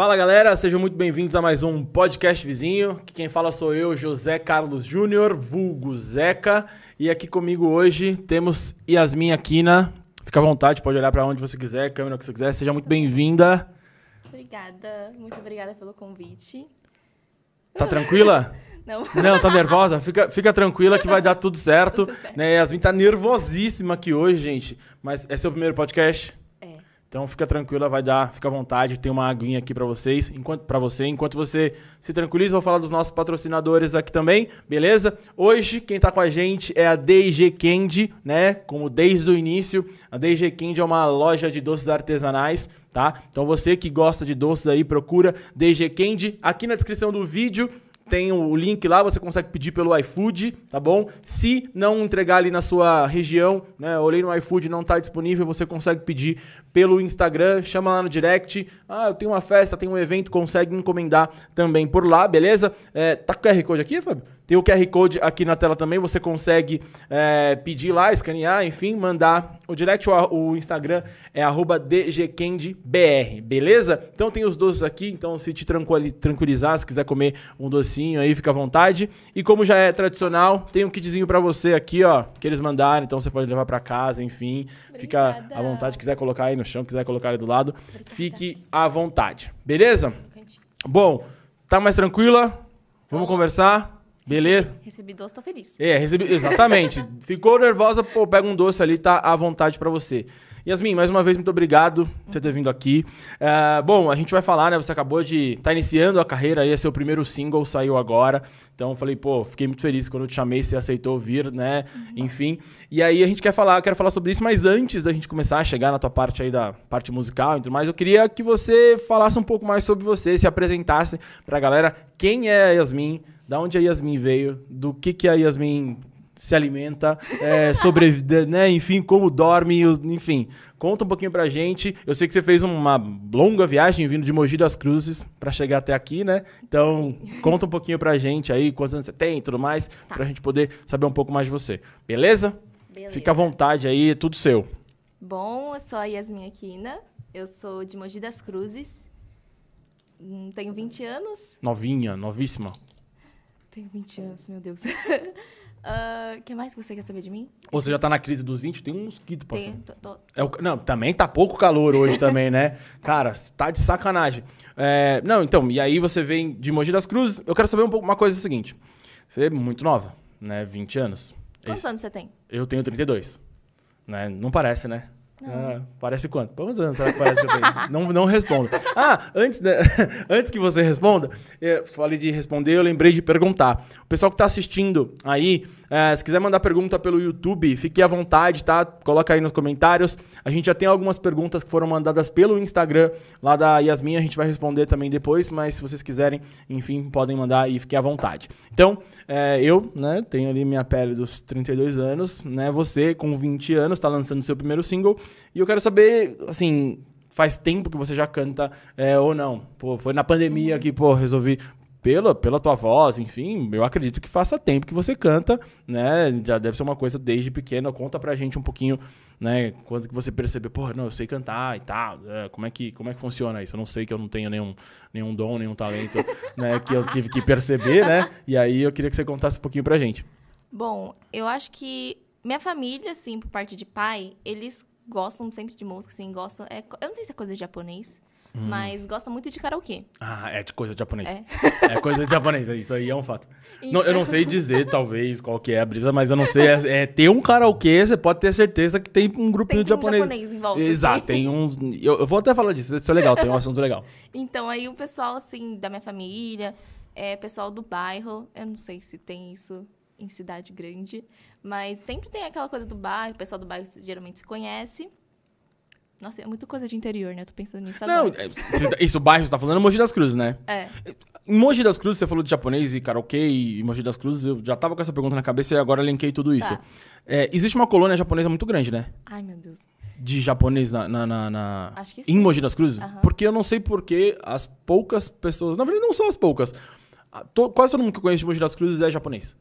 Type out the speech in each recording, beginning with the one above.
Fala galera, sejam muito bem-vindos a mais um podcast vizinho. Aqui quem fala sou eu, José Carlos Júnior, vulgo Zeca. E aqui comigo hoje temos Yasmin Aquina. Fica à vontade, pode olhar para onde você quiser, câmera que você quiser. Seja muito bem-vinda. Obrigada, muito obrigada pelo convite. Tá tranquila? Não. Não, tá nervosa? Fica, fica tranquila que vai dar tudo certo. Tudo certo. Né? Yasmin tá nervosíssima aqui hoje, gente. Mas é seu primeiro podcast? Então fica tranquila, vai dar, fica à vontade, tem uma aguinha aqui pra vocês, enquanto para você, enquanto você se tranquiliza, vou falar dos nossos patrocinadores aqui também, beleza? Hoje quem tá com a gente é a DG Candy, né? Como desde o início, a DG Candy é uma loja de doces artesanais, tá? Então você que gosta de doces aí, procura DG Candy aqui na descrição do vídeo. Tem o link lá, você consegue pedir pelo iFood, tá bom? Se não entregar ali na sua região, né? Olhei no iFood não tá disponível, você consegue pedir pelo Instagram, chama lá no direct. Ah, eu tenho uma festa, tenho um evento, consegue encomendar também por lá, beleza? É, tá com o QR Code aqui, Fábio? Tem o QR Code aqui na tela também, você consegue é, pedir lá, escanear, enfim, mandar o direct, o, o Instagram é arroba dgcandbr, beleza? Então tem os doces aqui, então se te tranquili- tranquilizar, se quiser comer um docinho aí, fica à vontade. E como já é tradicional, tem um kitzinho pra você aqui, ó, que eles mandaram, então você pode levar pra casa, enfim. Fica Obrigada. à vontade, quiser colocar aí no chão, quiser colocar aí do lado, fique à vontade, beleza? Bom, tá mais tranquila? Vamos conversar? Beleza? Recebi doce, tô feliz. É, recebi. Exatamente. Ficou nervosa, pô, pega um doce ali, tá à vontade pra você. Yasmin, mais uma vez, muito obrigado por você ter vindo aqui. É, bom, a gente vai falar, né? Você acabou de. tá iniciando a carreira aí, é seu primeiro single, saiu agora. Então, eu falei, pô, fiquei muito feliz quando eu te chamei, você aceitou vir, né? Enfim. E aí a gente quer falar, eu quero falar sobre isso, mas antes da gente começar a chegar na tua parte aí da parte musical e tudo mais, eu queria que você falasse um pouco mais sobre você, se apresentasse pra galera quem é a Yasmin, da onde a Yasmin veio, do que, que a Yasmin se alimenta, é, sobrevive, né? Enfim, como dorme, enfim. Conta um pouquinho pra gente. Eu sei que você fez uma longa viagem vindo de Mogi das Cruzes pra chegar até aqui, né? Então, conta um pouquinho pra gente aí, quantos anos você tem e tudo mais, pra gente poder saber um pouco mais de você. Beleza? Beleza. Fica à vontade aí, é tudo seu. Bom, eu sou a Yasmin Aquina, eu sou de Mogi das Cruzes, Hum, tenho 20 anos. Novinha, novíssima. Tenho 20 anos, meu Deus. O que mais que você quer saber de mim? Ou você já tá na crise dos 20? Tem um mosquito passando. Tenho, tô- tô- É o- não, também tá pouco calor hoje também, né? Cara, tá de sacanagem. É, não, então, e aí você vem de Mogi das Cruzes. Eu quero saber um pouco uma coisa é o seguinte. Você é muito nova, né? 20 anos. Quantos Esse- anos você tem? eu tenho 32. Né? Não parece, né? Ah, parece quanto? Quantos anos será que parece que não, não responda. Ah, antes, de- antes que você responda, eu falei de responder, eu lembrei de perguntar. O pessoal que tá assistindo aí, eh, se quiser mandar pergunta pelo YouTube, fique à vontade, tá? Coloca aí nos comentários. A gente já tem algumas perguntas que foram mandadas pelo Instagram lá da Yasmin, a gente vai responder também depois, mas se vocês quiserem, enfim, podem mandar e fiquem à vontade. Então, eh, eu, né, tenho ali minha pele dos 32 anos, né? Você, com 20 anos, tá lançando seu primeiro single. E eu quero saber, assim, faz tempo que você já canta eh, ou não? Pô, foi na pandemia que, pô, resolvi. Pela, pela tua voz, enfim, eu acredito que faça tempo que você canta, né? Já deve ser uma coisa desde pequena. Conta pra gente um pouquinho, né? Quando que você percebeu, pô, não, eu sei cantar e tal. é, como, é que, como é que funciona isso? Eu não sei que eu não tenho nenhum, nenhum dom, nenhum talento, né? Que eu tive que perceber, né? E aí eu queria que você contasse um pouquinho pra gente. Bom, eu acho que minha família, assim, por parte de pai, eles gostam sempre de música, assim, gostam... É, eu não sei se é coisa de japonês, Hum. mas gostam muito de karaokê. Ah, é de coisa de japonês. É, coisa de japonês, isso aí é um fato. Não, eu não Então- sei dizer, talvez, qual que é a brisa, mas eu não sei. É, é ter um karaokê, você pode ter certeza que tem um grupinho Tem de um japonês. japonês em volta, Exato, tem uns. Eu, eu vou até falar disso, isso é legal, tem um assunto legal. Então, aí o pessoal, assim, da minha família, é, pessoal do bairro, eu não sei se tem isso em cidade grande, mas sempre tem aquela coisa do bairro, o pessoal do bairro geralmente se conhece. Nossa, é muito coisa de interior, né? Eu tô pensando nisso Não, agora. é, você- isso, o bairro, você tá falando é Mogi das Cruzes, né? É. Em Mogi das Cruzes, você falou de japonês e karaokê e Mogi das Cruzes, eu já tava com essa pergunta na cabeça e agora linkei tudo isso. Tá. É, existe uma colônia japonesa muito grande, né? Ai, meu Deus. de japonês na, na, na- na- Acho que em sim. Mogi das Cruzes? Aham. Porque eu não sei porque as poucas pessoas, na verdade não são as poucas, to- quase todo mundo que eu conheço de Mogi das Cruzes é japonês.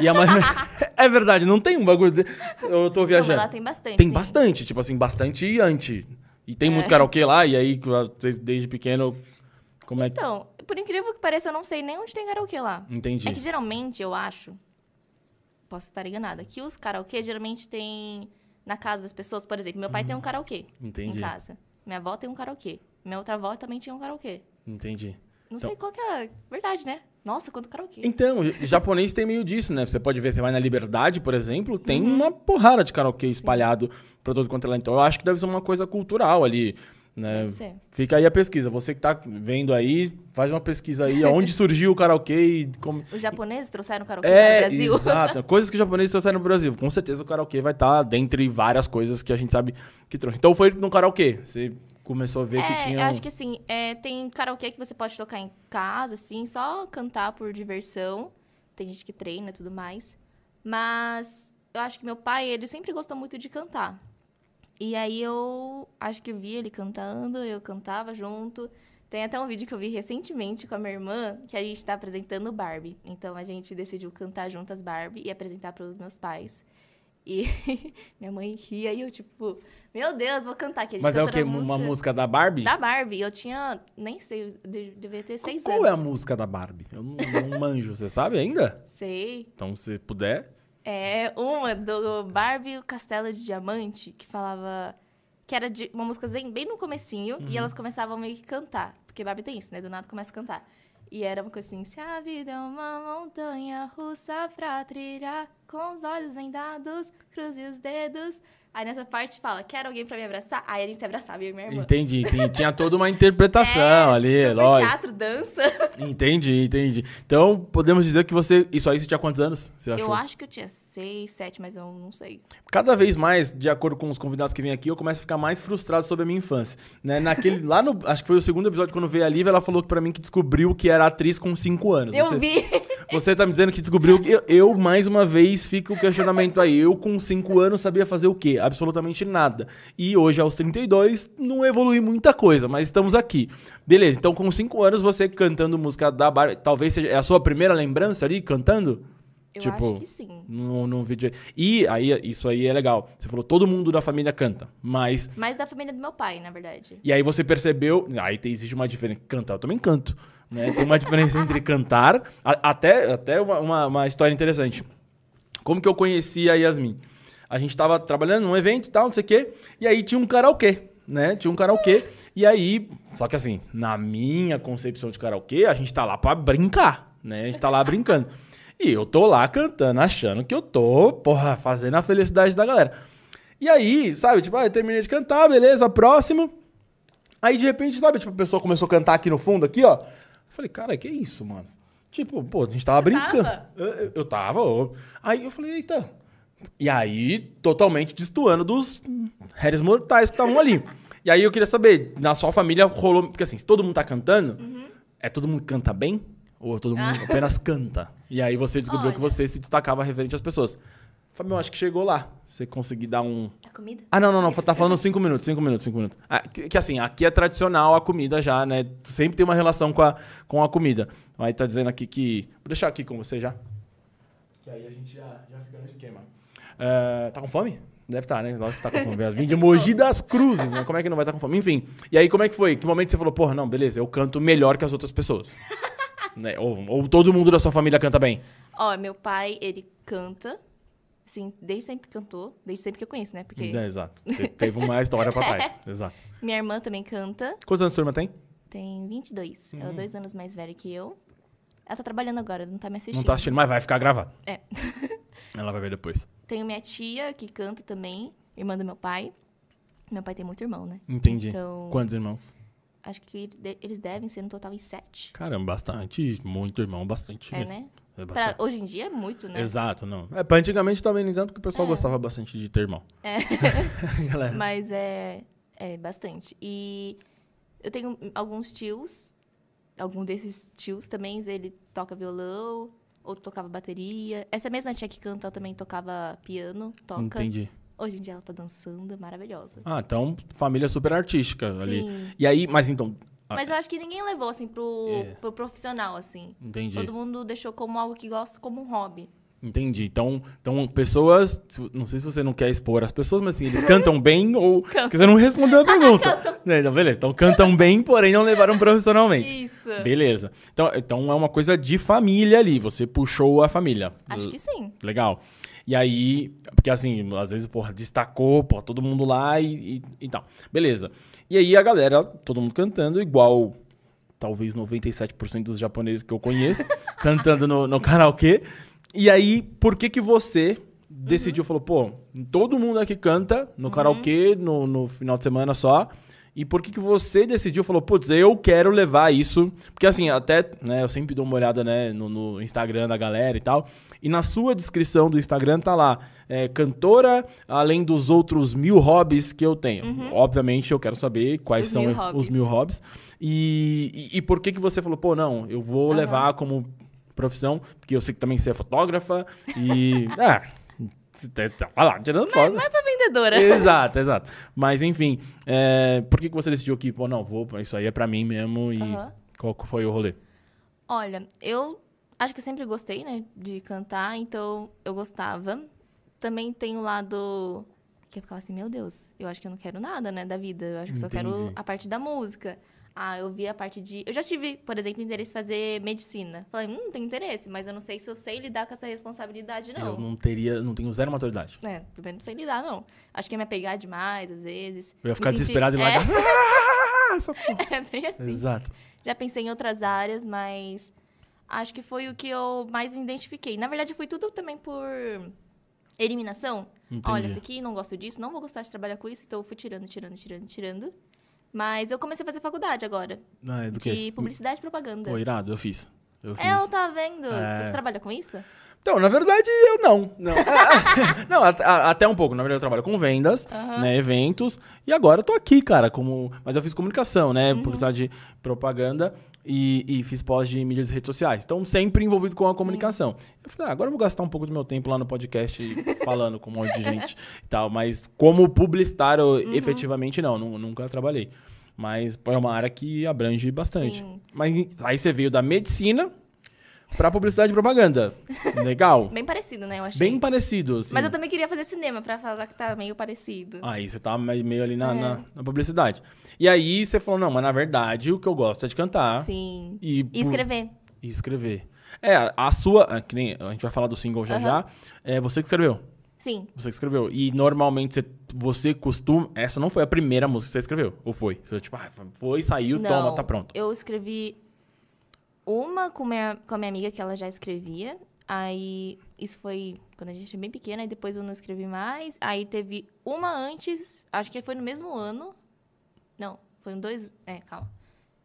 E a maioria- é verdade, não tem um bagulho. de- Eu tô Não, viajando. mas lá tem bastante. Tem sim. bastante, tipo assim, bastante anti. E tem muito É. karaokê lá, e aí desde pequeno Como é que... Então, por incrível que pareça, eu não sei nem onde tem karaokê lá. Entendi. É que geralmente, eu acho, posso estar enganada, que os karaokê geralmente tem na casa das pessoas, por exemplo, meu pai tem um karaokê Entendi. em casa. Minha avó tem um karaokê. Minha outra avó também tinha um karaokê. Entendi. Não Então- sei qual que é a verdade, né? Nossa, quanto karaokê. Então, o japonês tem meio disso, né? Você pode ver, você vai na Liberdade, por exemplo, tem Uhum. uma porrada de karaokê espalhado pra todo quanto é lá. Então, eu acho que deve ser uma coisa cultural ali, né? Fica aí a pesquisa. Você que tá vendo aí, faz uma pesquisa aí, aonde surgiu o karaokê e como... Os japoneses trouxeram karaokê para É, o Brasil. exato. Coisas que os japoneses trouxeram no Brasil. Com certeza o karaokê vai estar dentre várias coisas que a gente sabe que trouxe. Então foi no karaokê. Você começou a ver que É, tinha. eu acho que assim, é, tem karaokê que você pode tocar em casa, assim, só cantar por diversão. Tem gente que treina e tudo mais. Mas eu acho que meu pai, ele sempre gostou muito de cantar. E aí eu acho que eu vi ele cantando, eu cantava junto. Tem até um vídeo que eu vi recentemente com a minha irmã, que a gente tá apresentando Barbie. Então a gente decidiu cantar juntas Barbie e apresentar para os meus pais. E minha mãe ria e eu, tipo, meu Deus, vou cantar aqui. A gente Mas é o quê? a Uma música da Barbie? da Barbie. Eu tinha, nem sei, eu de- devia ter seis Qual anos. é a música da Barbie? Eu não, não manjo, você sabe ainda? Sei. Então, se puder. É uma do Barbie o Castelo de Diamante, que falava... Que era de uma música bem no comecinho, Uhum. e elas começavam meio que cantar. Porque Barbie tem isso, né? Do nada começa a cantar. E era uma coisa assim, se a vida é uma montanha russa pra trilhar, com os olhos vendados, cruze os dedos. Aí nessa parte fala, quero alguém pra me abraçar? Aí a gente se abraçava, eu e minha irmã. Entendi, entendi. Tinha toda uma interpretação ali, É, Super lógico. teatro, dança. Entendi, entendi. Então, podemos dizer que você. Isso aí você tinha quantos anos? Você achou? Eu acho que eu tinha seis, sete, mas eu não sei. Cada vez mais, de acordo com os convidados que vêm aqui, eu começo a ficar mais frustrado sobre a minha infância. Né? Naquele, lá no. Acho que foi o segundo episódio, quando veio a Lívia, ela falou pra mim que descobriu que era atriz com 5 anos. Eu Você- vi. Você tá me dizendo que descobriu. Eu, eu, mais uma vez, fica o questionamento aí. Eu, com 5 anos, sabia fazer o quê? Absolutamente nada. E hoje, aos 32, não evolui muita coisa, mas estamos aqui. Beleza, então com 5 anos, você cantando música da Barbie, talvez seja é a sua primeira lembrança ali, cantando? Eu Tipo, acho que sim. Num, num vídeo. E aí, isso aí é legal. Você falou, todo mundo da família canta, mas. Mas da família do meu pai, na verdade. E aí você percebeu. Aí existe uma diferença. Cantar, eu também canto. Né? Tem uma diferença entre cantar. a- até até uma, uma, uma história interessante. Como que eu conheci a Yasmin? A gente tava trabalhando num evento e tal, não sei o quê. E aí tinha um karaokê, né? Tinha um karaokê. E aí. Só que assim, na minha concepção de karaokê, a gente tá lá pra brincar, né? A gente tá lá brincando. E eu tô lá cantando, achando que eu tô, porra, fazendo a felicidade da galera. E aí, sabe, tipo, ah, eu terminei de cantar, beleza, próximo. Aí, de repente, sabe, tipo, a pessoa começou a cantar aqui no fundo, aqui, ó. Falei, cara, que isso, mano? Tipo, pô, a gente tava brincando. tava? Eu, eu- tava. Aí eu falei, eita. E aí, totalmente destoando dos réis mortais que estavam ali. E aí eu queria saber, na sua família rolou. Porque assim, se todo mundo tá cantando, é todo mundo canta bem? Ou todo mundo apenas canta? E aí você descobriu que Olha. você se destacava referente às pessoas. Fabião, acho que chegou lá. Você conseguir dar um. A comida? Ah, não, não, não. Tá falando cinco minutos, cinco minutos, cinco minutos. Ah, que, que assim, aqui é tradicional a comida já, né? Sempre tem uma relação com a, com a comida. Aí tá dizendo aqui que. Vou deixar aqui com você já. Que aí a gente já, já fica no esquema. É, tá com fome? Deve estar, né? Lógico que tá com fome. Vim de Mogi das Cruzes, mas como é que não vai estar com fome? Enfim. E aí, como é que foi? Que momento você falou, porra, não, beleza, eu canto melhor que as outras pessoas? né? ou, ou todo mundo da sua família canta bem? Ó, meu pai, ele canta. Assim, desde sempre cantou. Desde sempre que eu conheço, né? Porque É, exato. Teve uma história pra trás. Exato. minha irmã também canta. Quantos anos a turma tem? Tem 22. Ela é dois anos mais velha que eu. Ela tá trabalhando agora, não tá me assistindo. Não tá assistindo, mas vai ficar gravado. É. Ela vai ver depois. Tenho minha tia, que canta também. Irmã do meu pai. Meu pai tem muito irmão, né? Entendi. Então- Quantos irmãos? Acho que eles devem ser no total em sete. Caramba, bastante. Muito irmão, bastante É, mesmo. né? É Pra, hoje em dia é muito, né? Exato, não. É, pra antigamente também, nem tanto, porque o pessoal É. gostava bastante de ter irmão. É. Galera. Mas é, é bastante. E eu tenho alguns tios, algum desses tios também, ele toca violão, outro tocava bateria. Essa mesma tia que canta ela também tocava piano, toca. Entendi. Hoje em dia ela tá dançando, maravilhosa. Ah, então, família super artística ali. Sim. E aí, mas então. Ah, Mas eu acho que ninguém levou, assim, pro, É. pro profissional, assim. Entendi. Todo mundo deixou como algo que gosta, como um hobby. Entendi. Então, então pessoas. Não sei se você não quer expor as pessoas, mas assim, eles cantam bem ou. Porque você não respondeu a pergunta. É, então, beleza. Então cantam bem, porém não levaram profissionalmente. Isso. Beleza. Então, então é uma coisa de família ali. Você puxou a família. Acho que sim. Legal. E aí, porque assim, às vezes, porra, destacou, porra, todo mundo lá e, e, e tal. Beleza. E aí a galera, todo mundo cantando, igual talvez 97% dos japoneses que eu conheço, cantando no, no karaokê. E aí, por que que você decidiu, falou, pô, todo mundo aqui canta no karaokê, no, no final de semana só. E por que que você decidiu, falou, putz, eu quero levar isso? Porque assim, até, né, eu sempre dou uma olhada, né, no, no Instagram da galera e tal. E na sua descrição do Instagram tá lá, é, cantora, além dos outros mil hobbies que eu tenho. Obviamente eu quero saber quais Os são mil os mil hobbies. E, e, e por que que você falou, pô, não, eu vou Aham. levar como profissão, porque eu sei que também você é fotógrafa e... ah, você tá- lá, tirando foto. Não é pra vendedora. Exato, exato. Mas enfim, é, por que, que você decidiu que, pô, não, vou, isso aí é pra mim mesmo e Aham. qual foi o rolê? Olha, eu acho que eu sempre gostei, né, de cantar, então eu gostava. Também tem o lado que eu ficava assim, meu Deus, eu acho que eu não quero nada, né, da vida. Eu acho que só quero Entendi. a parte da música. Ah, eu vi a parte de. Eu já tive, por exemplo, interesse em fazer medicina. Falei, hum, tem interesse, mas eu não sei se eu sei lidar com essa responsabilidade, Eu não. não teria, não tenho zero maturidade. É, primeiro não sei lidar, não. Acho que ia me apegar demais, às vezes. Eu ia ficar sentir- desesperado e é, essa porra. é bem assim. Exato. Já pensei em outras áreas, mas acho que foi o que eu mais me identifiquei. Na verdade, foi tudo também por eliminação. Entendi. Olha, isso aqui, não gosto disso, não vou gostar de trabalhar com isso, então eu fui tirando, tirando, tirando, tirando. Mas eu comecei a fazer faculdade agora, Ah, é do de quê? publicidade e propaganda. Pô, irado, eu fiz. Eu fiz. É, eu tava vendo. É. Você trabalha com isso? Então, na verdade, eu não. Não, não a- a- até um pouco. Na verdade, eu trabalho com vendas, Aham. né, eventos. E agora eu tô aqui, cara, como... Mas eu fiz comunicação, né, Uhum. publicidade de propaganda e, e fiz pós de mídias e redes sociais. Então, sempre envolvido com a comunicação. Eu falei, ah, agora eu vou gastar um pouco do meu tempo lá no podcast falando com um monte de gente e tal. Mas como publicitário, Uhum. efetivamente, não. nu- Nunca trabalhei. Mas é uma área que abrange bastante. Sim. Mas aí você veio da medicina pra publicidade e propaganda. Legal. Bem parecido, né? Eu achei. Bem parecido, assim. Mas eu também queria fazer cinema, pra falar que tá meio parecido. Aí você tá me- meio ali na, É. na, na publicidade. E aí você falou, não, mas na verdade o que eu gosto é de cantar. Sim. E, E escrever. E escrever. É, a- sua... ah, que nem, a gente vai falar do single já Aham. já. É você que escreveu. Sim. Você que escreveu. E normalmente você, você costuma... Essa não foi a primeira música que você escreveu. Ou foi? Você, tipo, ah, foi, saiu, Não, toma, tá pronto. Eu escrevi uma com, minha, com a minha amiga que ela já escrevia. Aí, isso foi quando a gente era bem pequena, e depois eu não escrevi mais. Aí teve uma antes, acho que foi no mesmo ano. Não, foi um dois. É, calma.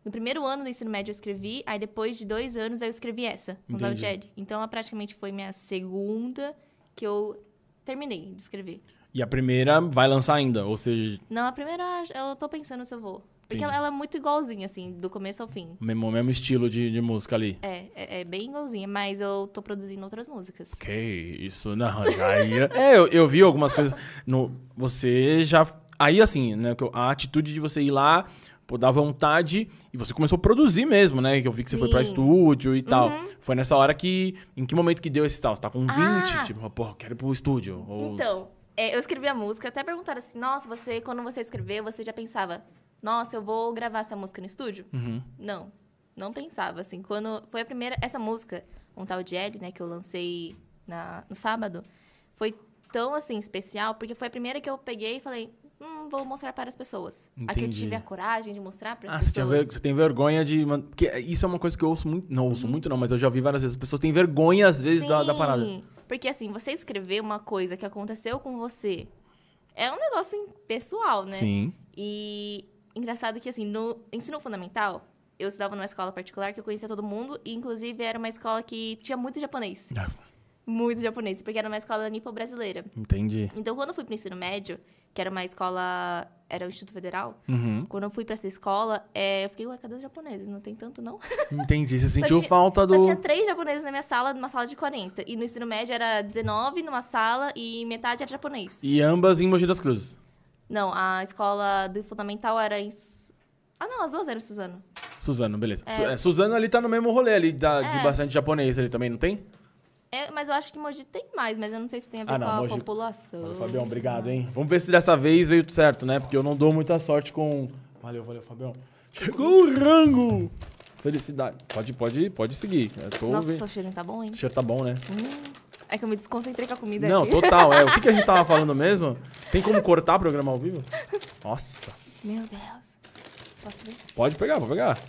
No primeiro ano do ensino médio eu escrevi, aí depois de dois anos eu escrevi essa, com Entendi. Jed. Então ela praticamente foi minha segunda que eu terminei de escrever. E a primeira vai lançar ainda. Ou seja, Não, a primeira eu tô pensando se eu vou. Porque ela, ela é muito igualzinha, assim, do começo ao fim. mesmo, mesmo estilo de, de música ali. É, é, é bem igualzinha, mas eu tô produzindo outras músicas. Que isso, não, ia... É, eu, eu vi algumas coisas. No, você já... Aí, assim, né, a atitude de você ir lá, pô, dar vontade, e você começou a produzir mesmo, né? Que eu vi que você foi pra Sim. estúdio e tal. Foi nessa hora que... Em que momento que deu esse tal? Você tá com 20, Ah! tipo, pô, quero ir pro estúdio. Ou... Então, é, eu escrevi a música, até perguntaram assim, nossa, você, quando você escreveu, você já pensava, nossa, eu vou gravar essa música no estúdio? Uhum. Não, não pensava, assim, quando foi a primeira, essa música, um tal de Ellie, né, que eu lancei na, no sábado, foi tão, assim, especial, porque foi a primeira que eu peguei e falei, hum, vou mostrar para as pessoas. A que eu Entendi. tive a coragem de mostrar para Ah, as você, tinha pessoas. ver- você tem vergonha de. Porque isso é uma coisa que eu ouço muito. Não ouço Uhum. muito, não, mas eu já ouvi várias vezes. As pessoas têm vergonha, às vezes, da, da parada. Sim, Porque assim, você escrever uma coisa que aconteceu com você é um negócio pessoal, né? Sim. E engraçado que assim, no ensino fundamental, eu estudava numa escola particular que eu conhecia todo mundo, e inclusive era uma escola que tinha muito japonês. Ah, Muito japonês, porque era uma escola nipo-brasileira. Entendi. Então, quando eu fui pro ensino médio, que era uma escola, era o Instituto Federal, Uhum. quando eu fui pra essa escola, é, eu fiquei, ué, cadê os japoneses? Não tem tanto, não? Entendi. Você sentiu tinha- falta do. Só tinha três japoneses na minha sala, numa sala de 40. E no ensino médio era 19 numa sala e metade era japonês. E ambas em Mogi das Cruzes. Não, a escola do fundamental era em... Ah, não, as duas eram em Suzano. Suzano, beleza. É. Su- é, Suzano ali tá no mesmo rolê ali da- de É. bastante japonês ali também, não tem? É, mas eu acho que Mogi tem mais, mas eu não sei se tem a ver Ah, não, com a Mogi- população. Valeu, Fabião, obrigado, hein? Vamos ver se dessa vez veio tudo certo, né? Porque eu não dou muita sorte com. Valeu, valeu, Fabião. Chegou o rango! Felicidade. Pode, pode, pode seguir. Eu tô Nossa, o cheiro tá bom, hein? O cheiro tá bom, né? É que eu me desconcentrei com a comida Não, aqui. total. É. O que, que a gente tava falando mesmo? Tem como cortar o programa ao vivo? Nossa. Meu Deus. Posso ver? Pode pegar, pode pegar.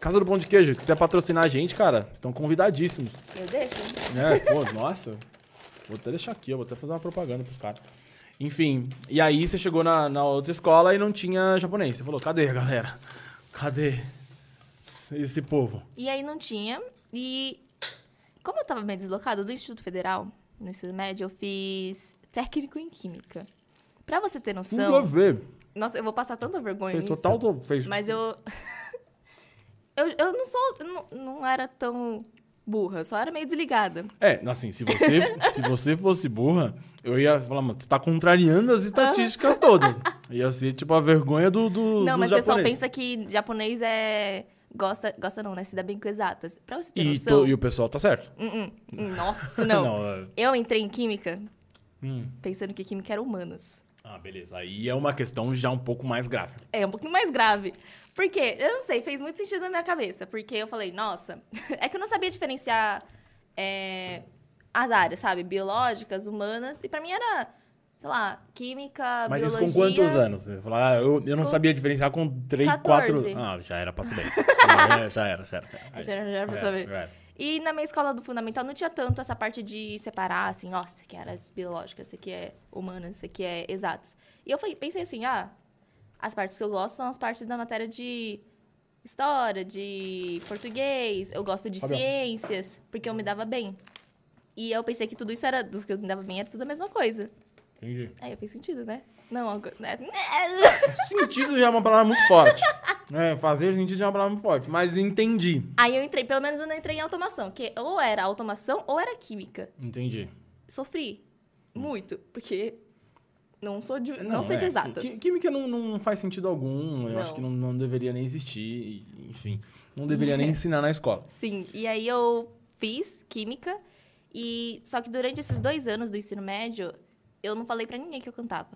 Casa do Pão de Queijo, se quiser patrocinar a gente, cara, estão convidadíssimos. Eu deixo? É, pô, nossa. Vou até deixar aqui, eu vou até fazer uma propaganda pros caras. Enfim, e aí você chegou na, na outra escola e não tinha japonês. Você falou, cadê, galera? Cadê esse povo? E aí não tinha. E como eu tava meio deslocada do Instituto Federal, no ensino médio, eu fiz técnico em Química. Pra você ter noção... ver. Nossa, eu vou passar tanta vergonha Fez nisso. total. to- Fez... Mas eu... eu... Eu não sou... Não, não era tão burra, eu só era meio desligada. É, assim, se você, se você fosse burra, eu ia falar, mano, você tá contrariando as estatísticas todas. Ia ser tipo a vergonha do. do não, mas o pessoal pensa que japonês é... Gosta, gosta não, né? Se dá bem com exatas. Pra você ter E, noção... to- e o pessoal tá certo. Hum, hum. Nossa, não. é- Eu entrei em Química Hum. pensando que Química era humanas. Ah, beleza. Aí é uma questão já um pouco mais grave. É um pouquinho mais grave. Por quê? Eu não sei, fez muito sentido na minha cabeça. Porque eu falei, nossa, é que eu não sabia diferenciar é, as áreas, sabe? Biológicas, humanas. E pra mim era, sei lá, química, Mas isso biologia. com quantos anos? Falou, ah, eu, eu não Com sabia diferenciar com 3, 14. 4... Ah, já era pra saber. já, era, já era, já era. Já era- já era pra saber. já era. E na minha escola do fundamental não tinha tanto essa parte de separar, assim, nossa, isso aqui é áreas biológicas, isso aqui é humanas, isso aqui é exatas. E eu pensei assim, ah, as partes que eu gosto são as partes da matéria de história, de português, eu gosto de Fabião. ciências, porque eu me dava bem. E eu pensei que tudo isso era, dos que eu me dava bem, era tudo a mesma coisa. Entendi. Aí eu fiz sentido, né? Não, algo- né? Sentido já é uma palavra muito forte. É, fazer sentido já é uma palavra muito forte. Mas entendi. Aí eu entrei, pelo menos eu não entrei em automação, que ou era automação ou era química. Entendi. sofri muito, porque não sou de, não, sei de é, exatas. qui- Química não, não faz sentido algum. Eu Não. acho que não, não deveria nem existir. Enfim, não deveria nem ensinar na escola. Sim, e aí eu fiz química e só que durante esses dois anos do ensino médio eu não falei pra ninguém que eu cantava.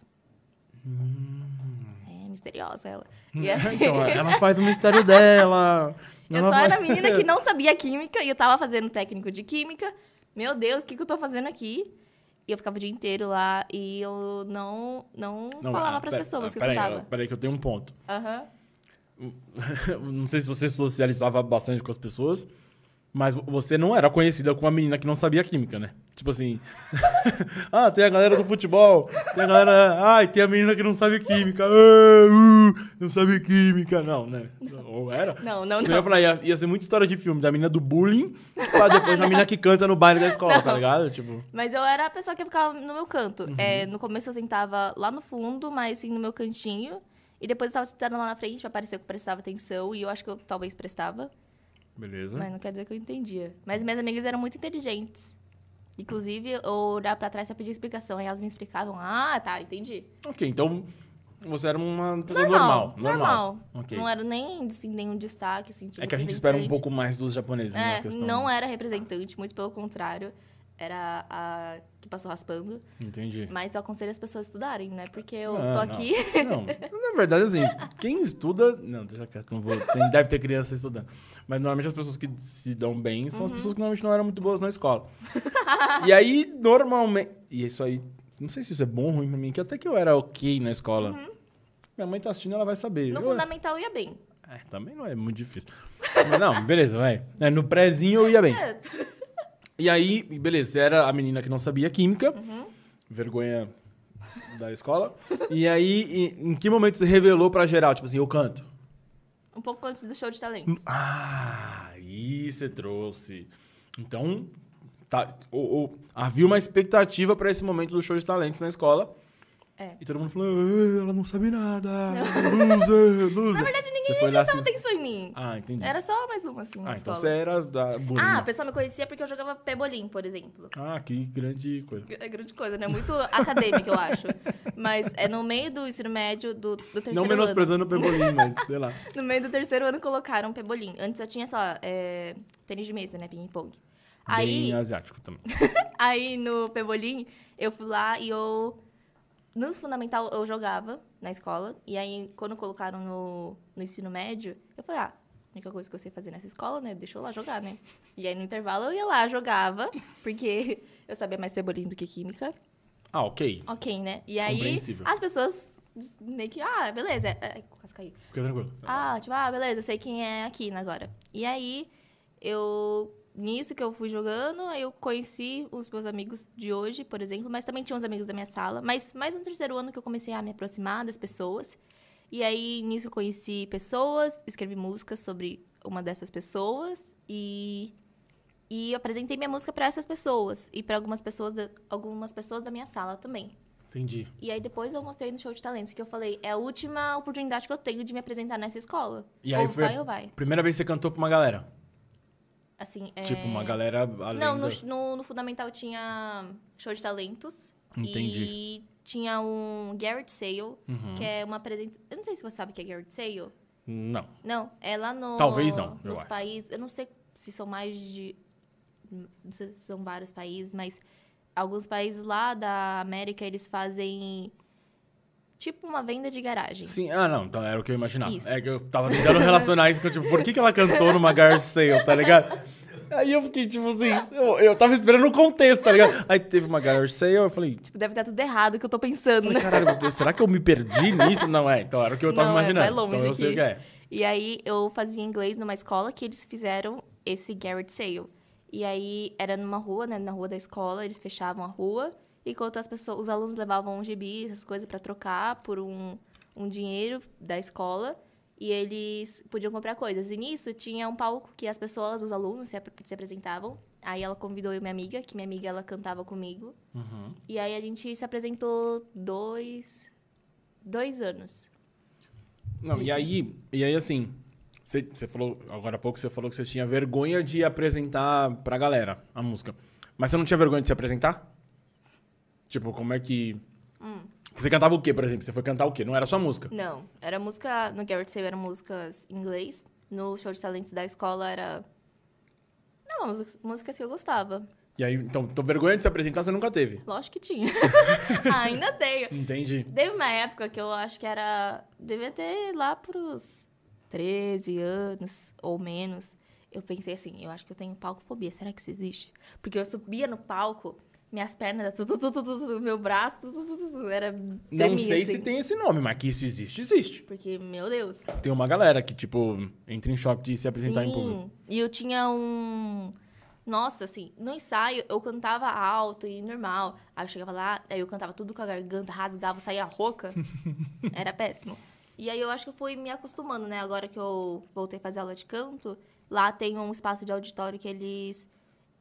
É misteriosa ela. E aí, Então, ela faz o mistério dela. eu Ela só faz- era a menina que não sabia química e eu tava fazendo técnico de química. Meu Deus, o que, que eu tô fazendo aqui? E eu ficava o dia inteiro lá e eu não não, Não, falava ah, pras pera- pessoas ah, que eu cantava. Peraí, que eu tenho um ponto. Aham. não sei se você socializava bastante com as pessoas, mas você não era conhecida como uma menina que não sabia química, né? Tipo assim. ah, tem a galera do futebol, tem a galera. Ai, tem a menina que não sabe química. ah, uh, não sabe química. Não, né? Ou era? Não, não, Você ia não. falar, ia, ia ser muita história de filme, da menina do bullying, pra depois a menina que canta no baile da escola, tá Não. ligado? Tipo. Mas eu era a pessoa que ficava no meu canto. Uhum. É, no começo eu sentava lá no fundo, mas assim, no meu cantinho. E depois eu tava sentando lá na frente pra parecer que eu prestava atenção. E eu acho que eu talvez prestava, Beleza. mas não quer dizer que eu entendia. Mas minhas amigas eram muito inteligentes. Inclusive, eu olhava pra trás pra pedir explicação. Aí elas me explicavam. Ah, tá, entendi. Ok, então você era uma pessoa normal. Normal. normal. Ok. Não era nem assim, nenhum destaque, assim, tipo, É que a gente espera um pouco mais dos japoneses na É, questão. não era representante, muito pelo contrário. Era a que passou raspando. Entendi. Mas eu aconselho as pessoas a estudarem, né? Porque eu Ah, tô aqui. Não, na verdade, assim, quem estuda. Não, deixa quieto, não vou. Tem, deve ter criança estudando. Mas normalmente as pessoas que se dão bem são Uhum. as pessoas que normalmente não eram muito boas na escola. e aí, normalmente. E isso aí. Não sei se isso é bom ou ruim pra mim, que até que eu era ok na escola. Minha mãe tá assistindo, ela vai saber. Uhum. No Eu- fundamental eu ia bem. É, também não é muito difícil. Mas não, beleza, vai. É, no prézinho eu ia bem. É. E aí, beleza, você era a menina que não sabia química. Uhum. Vergonha da escola. E aí, em, em que momento você revelou pra geral? Tipo assim, eu canto. Um pouco antes do show de talentos. Ah, aí você trouxe. Então, tá, ou, ou- havia uma expectativa pra esse momento do show de talentos na escola. É. E todo mundo falou, "Ah, ela não sabe nada. Loser, loser. Na verdade, ninguém Você nem prestava se- atenção em mim. Ah, entendi. Era só mais uma, assim, Ah, então escola. você era da Ah, a pessoa me conhecia porque eu jogava pebolim, por exemplo. Ah, que grande coisa. É grande coisa, né? Muito acadêmica, eu acho. Mas é no meio do ensino médio do, do terceiro Não ano. menosprezando o Pebolim, mas sei lá. No meio do terceiro ano colocaram pebolim. Antes eu tinha, sei lá, é, tênis de mesa, né? Ping-pong. Aí, asiático também. aí no Pebolim, eu fui lá e eu. No fundamental eu jogava na escola. E aí, quando colocaram no, no ensino médio, eu falei, ah, a única coisa que eu sei fazer nessa escola, né? Deixa eu lá jogar, né? E aí no intervalo eu ia lá, jogava, porque eu sabia mais Pebolim do que química. Ah, ok. Ok, né? E aí as pessoas meio que, ah, beleza. é- é- quase caí. Fica tranquilo. Ah, tipo, ah, beleza, sei quem é aqui agora. E aí, eu. Nisso que eu fui jogando, aí eu conheci os meus amigos de hoje, por exemplo, mas também tinha uns amigos da minha sala. Mas mais no terceiro ano que eu comecei a me aproximar das pessoas. E aí, nisso, eu conheci pessoas, escrevi músicas sobre uma dessas pessoas e. E apresentei minha música para essas pessoas e para algumas pessoas da, algumas pessoas da minha sala também. Entendi. E aí depois eu mostrei no show de talentos que eu falei, é a última oportunidade que eu tenho de me apresentar nessa escola. E aí ou foi vai ou vai. primeira vez que você cantou pra uma galera. Assim, é... Tipo, uma galera além Não, no, no, no Fundamental tinha show de talentos. Entendi. E tinha um Garrett Sale, Uhum. que é uma apresentação... Eu não sei se você sabe o que é Garrett Sale. Não. Não, é lá no... Talvez não, Nos países... Eu não sei se são mais de... Não sei se são vários países, mas... Alguns países lá da América, eles fazem... Tipo uma venda de garagem. Sim, ah, não, então era o que eu imaginava. Isso. É que eu tava tentando relacionar isso com, tipo, por que, que ela cantou numa Garage Sale, tá ligado? Aí eu fiquei, tipo assim, eu, eu tava esperando o contexto, tá ligado? Aí teve uma Garage Sale, eu falei, Tipo, deve estar tudo errado que eu tô pensando, falei, né? caralho, meu Deus, será que eu me perdi nisso? Não, é, então era o que eu tava Não, é, imaginando. vai longe então eu sei o aqui. que é. E aí eu fazia inglês numa escola que eles fizeram esse Garrett Sale. E aí era numa rua, né? Na rua da escola, eles fechavam a rua. Enquanto as pessoas, os alunos levavam um gibi, essas coisas pra trocar por um, um dinheiro da escola. E eles podiam comprar coisas. E nisso tinha um palco que as pessoas, os alunos, se, ap- se apresentavam. Aí ela convidou eu minha amiga, que minha amiga ela cantava comigo. Uhum. E aí a gente se apresentou dois, dois anos. Não, e aí, e aí assim, você, você falou, agora há pouco você falou que você tinha vergonha de apresentar pra galera a música. Mas você não tinha vergonha de se apresentar? Tipo, como é que. Hum. Você cantava o quê, por exemplo? Você foi cantar o quê? Não era só música. Não, era música. No Garrett Sale eram músicas em inglês. No show de talentos da escola era. Não, músicas, músicas que eu gostava. E aí, então, então, vergonha de se apresentar você nunca teve. Lógico que tinha. Ainda tenho. Entendi. Teve uma época que eu acho que era. Devia ter lá pros 13 anos ou menos. Eu pensei assim, eu acho que eu tenho palcofobia. Será que isso existe? Porque eu subia no palco, minhas pernas, tudo, tudo, tudo, meu braço, era. Não sei assim. se tem esse nome, mas que isso existe, existe. Porque, meu Deus. Tem uma galera que, tipo, entra em choque de se apresentar em público. Sim. E eu tinha um. Nossa, assim, no ensaio eu cantava alto e normal. Aí eu chegava lá, aí eu cantava tudo com a garganta, rasgava, saía rouca. Era péssimo. E aí eu acho que eu fui me acostumando, né? Agora que eu voltei a fazer aula de canto, lá tem um espaço de auditório que eles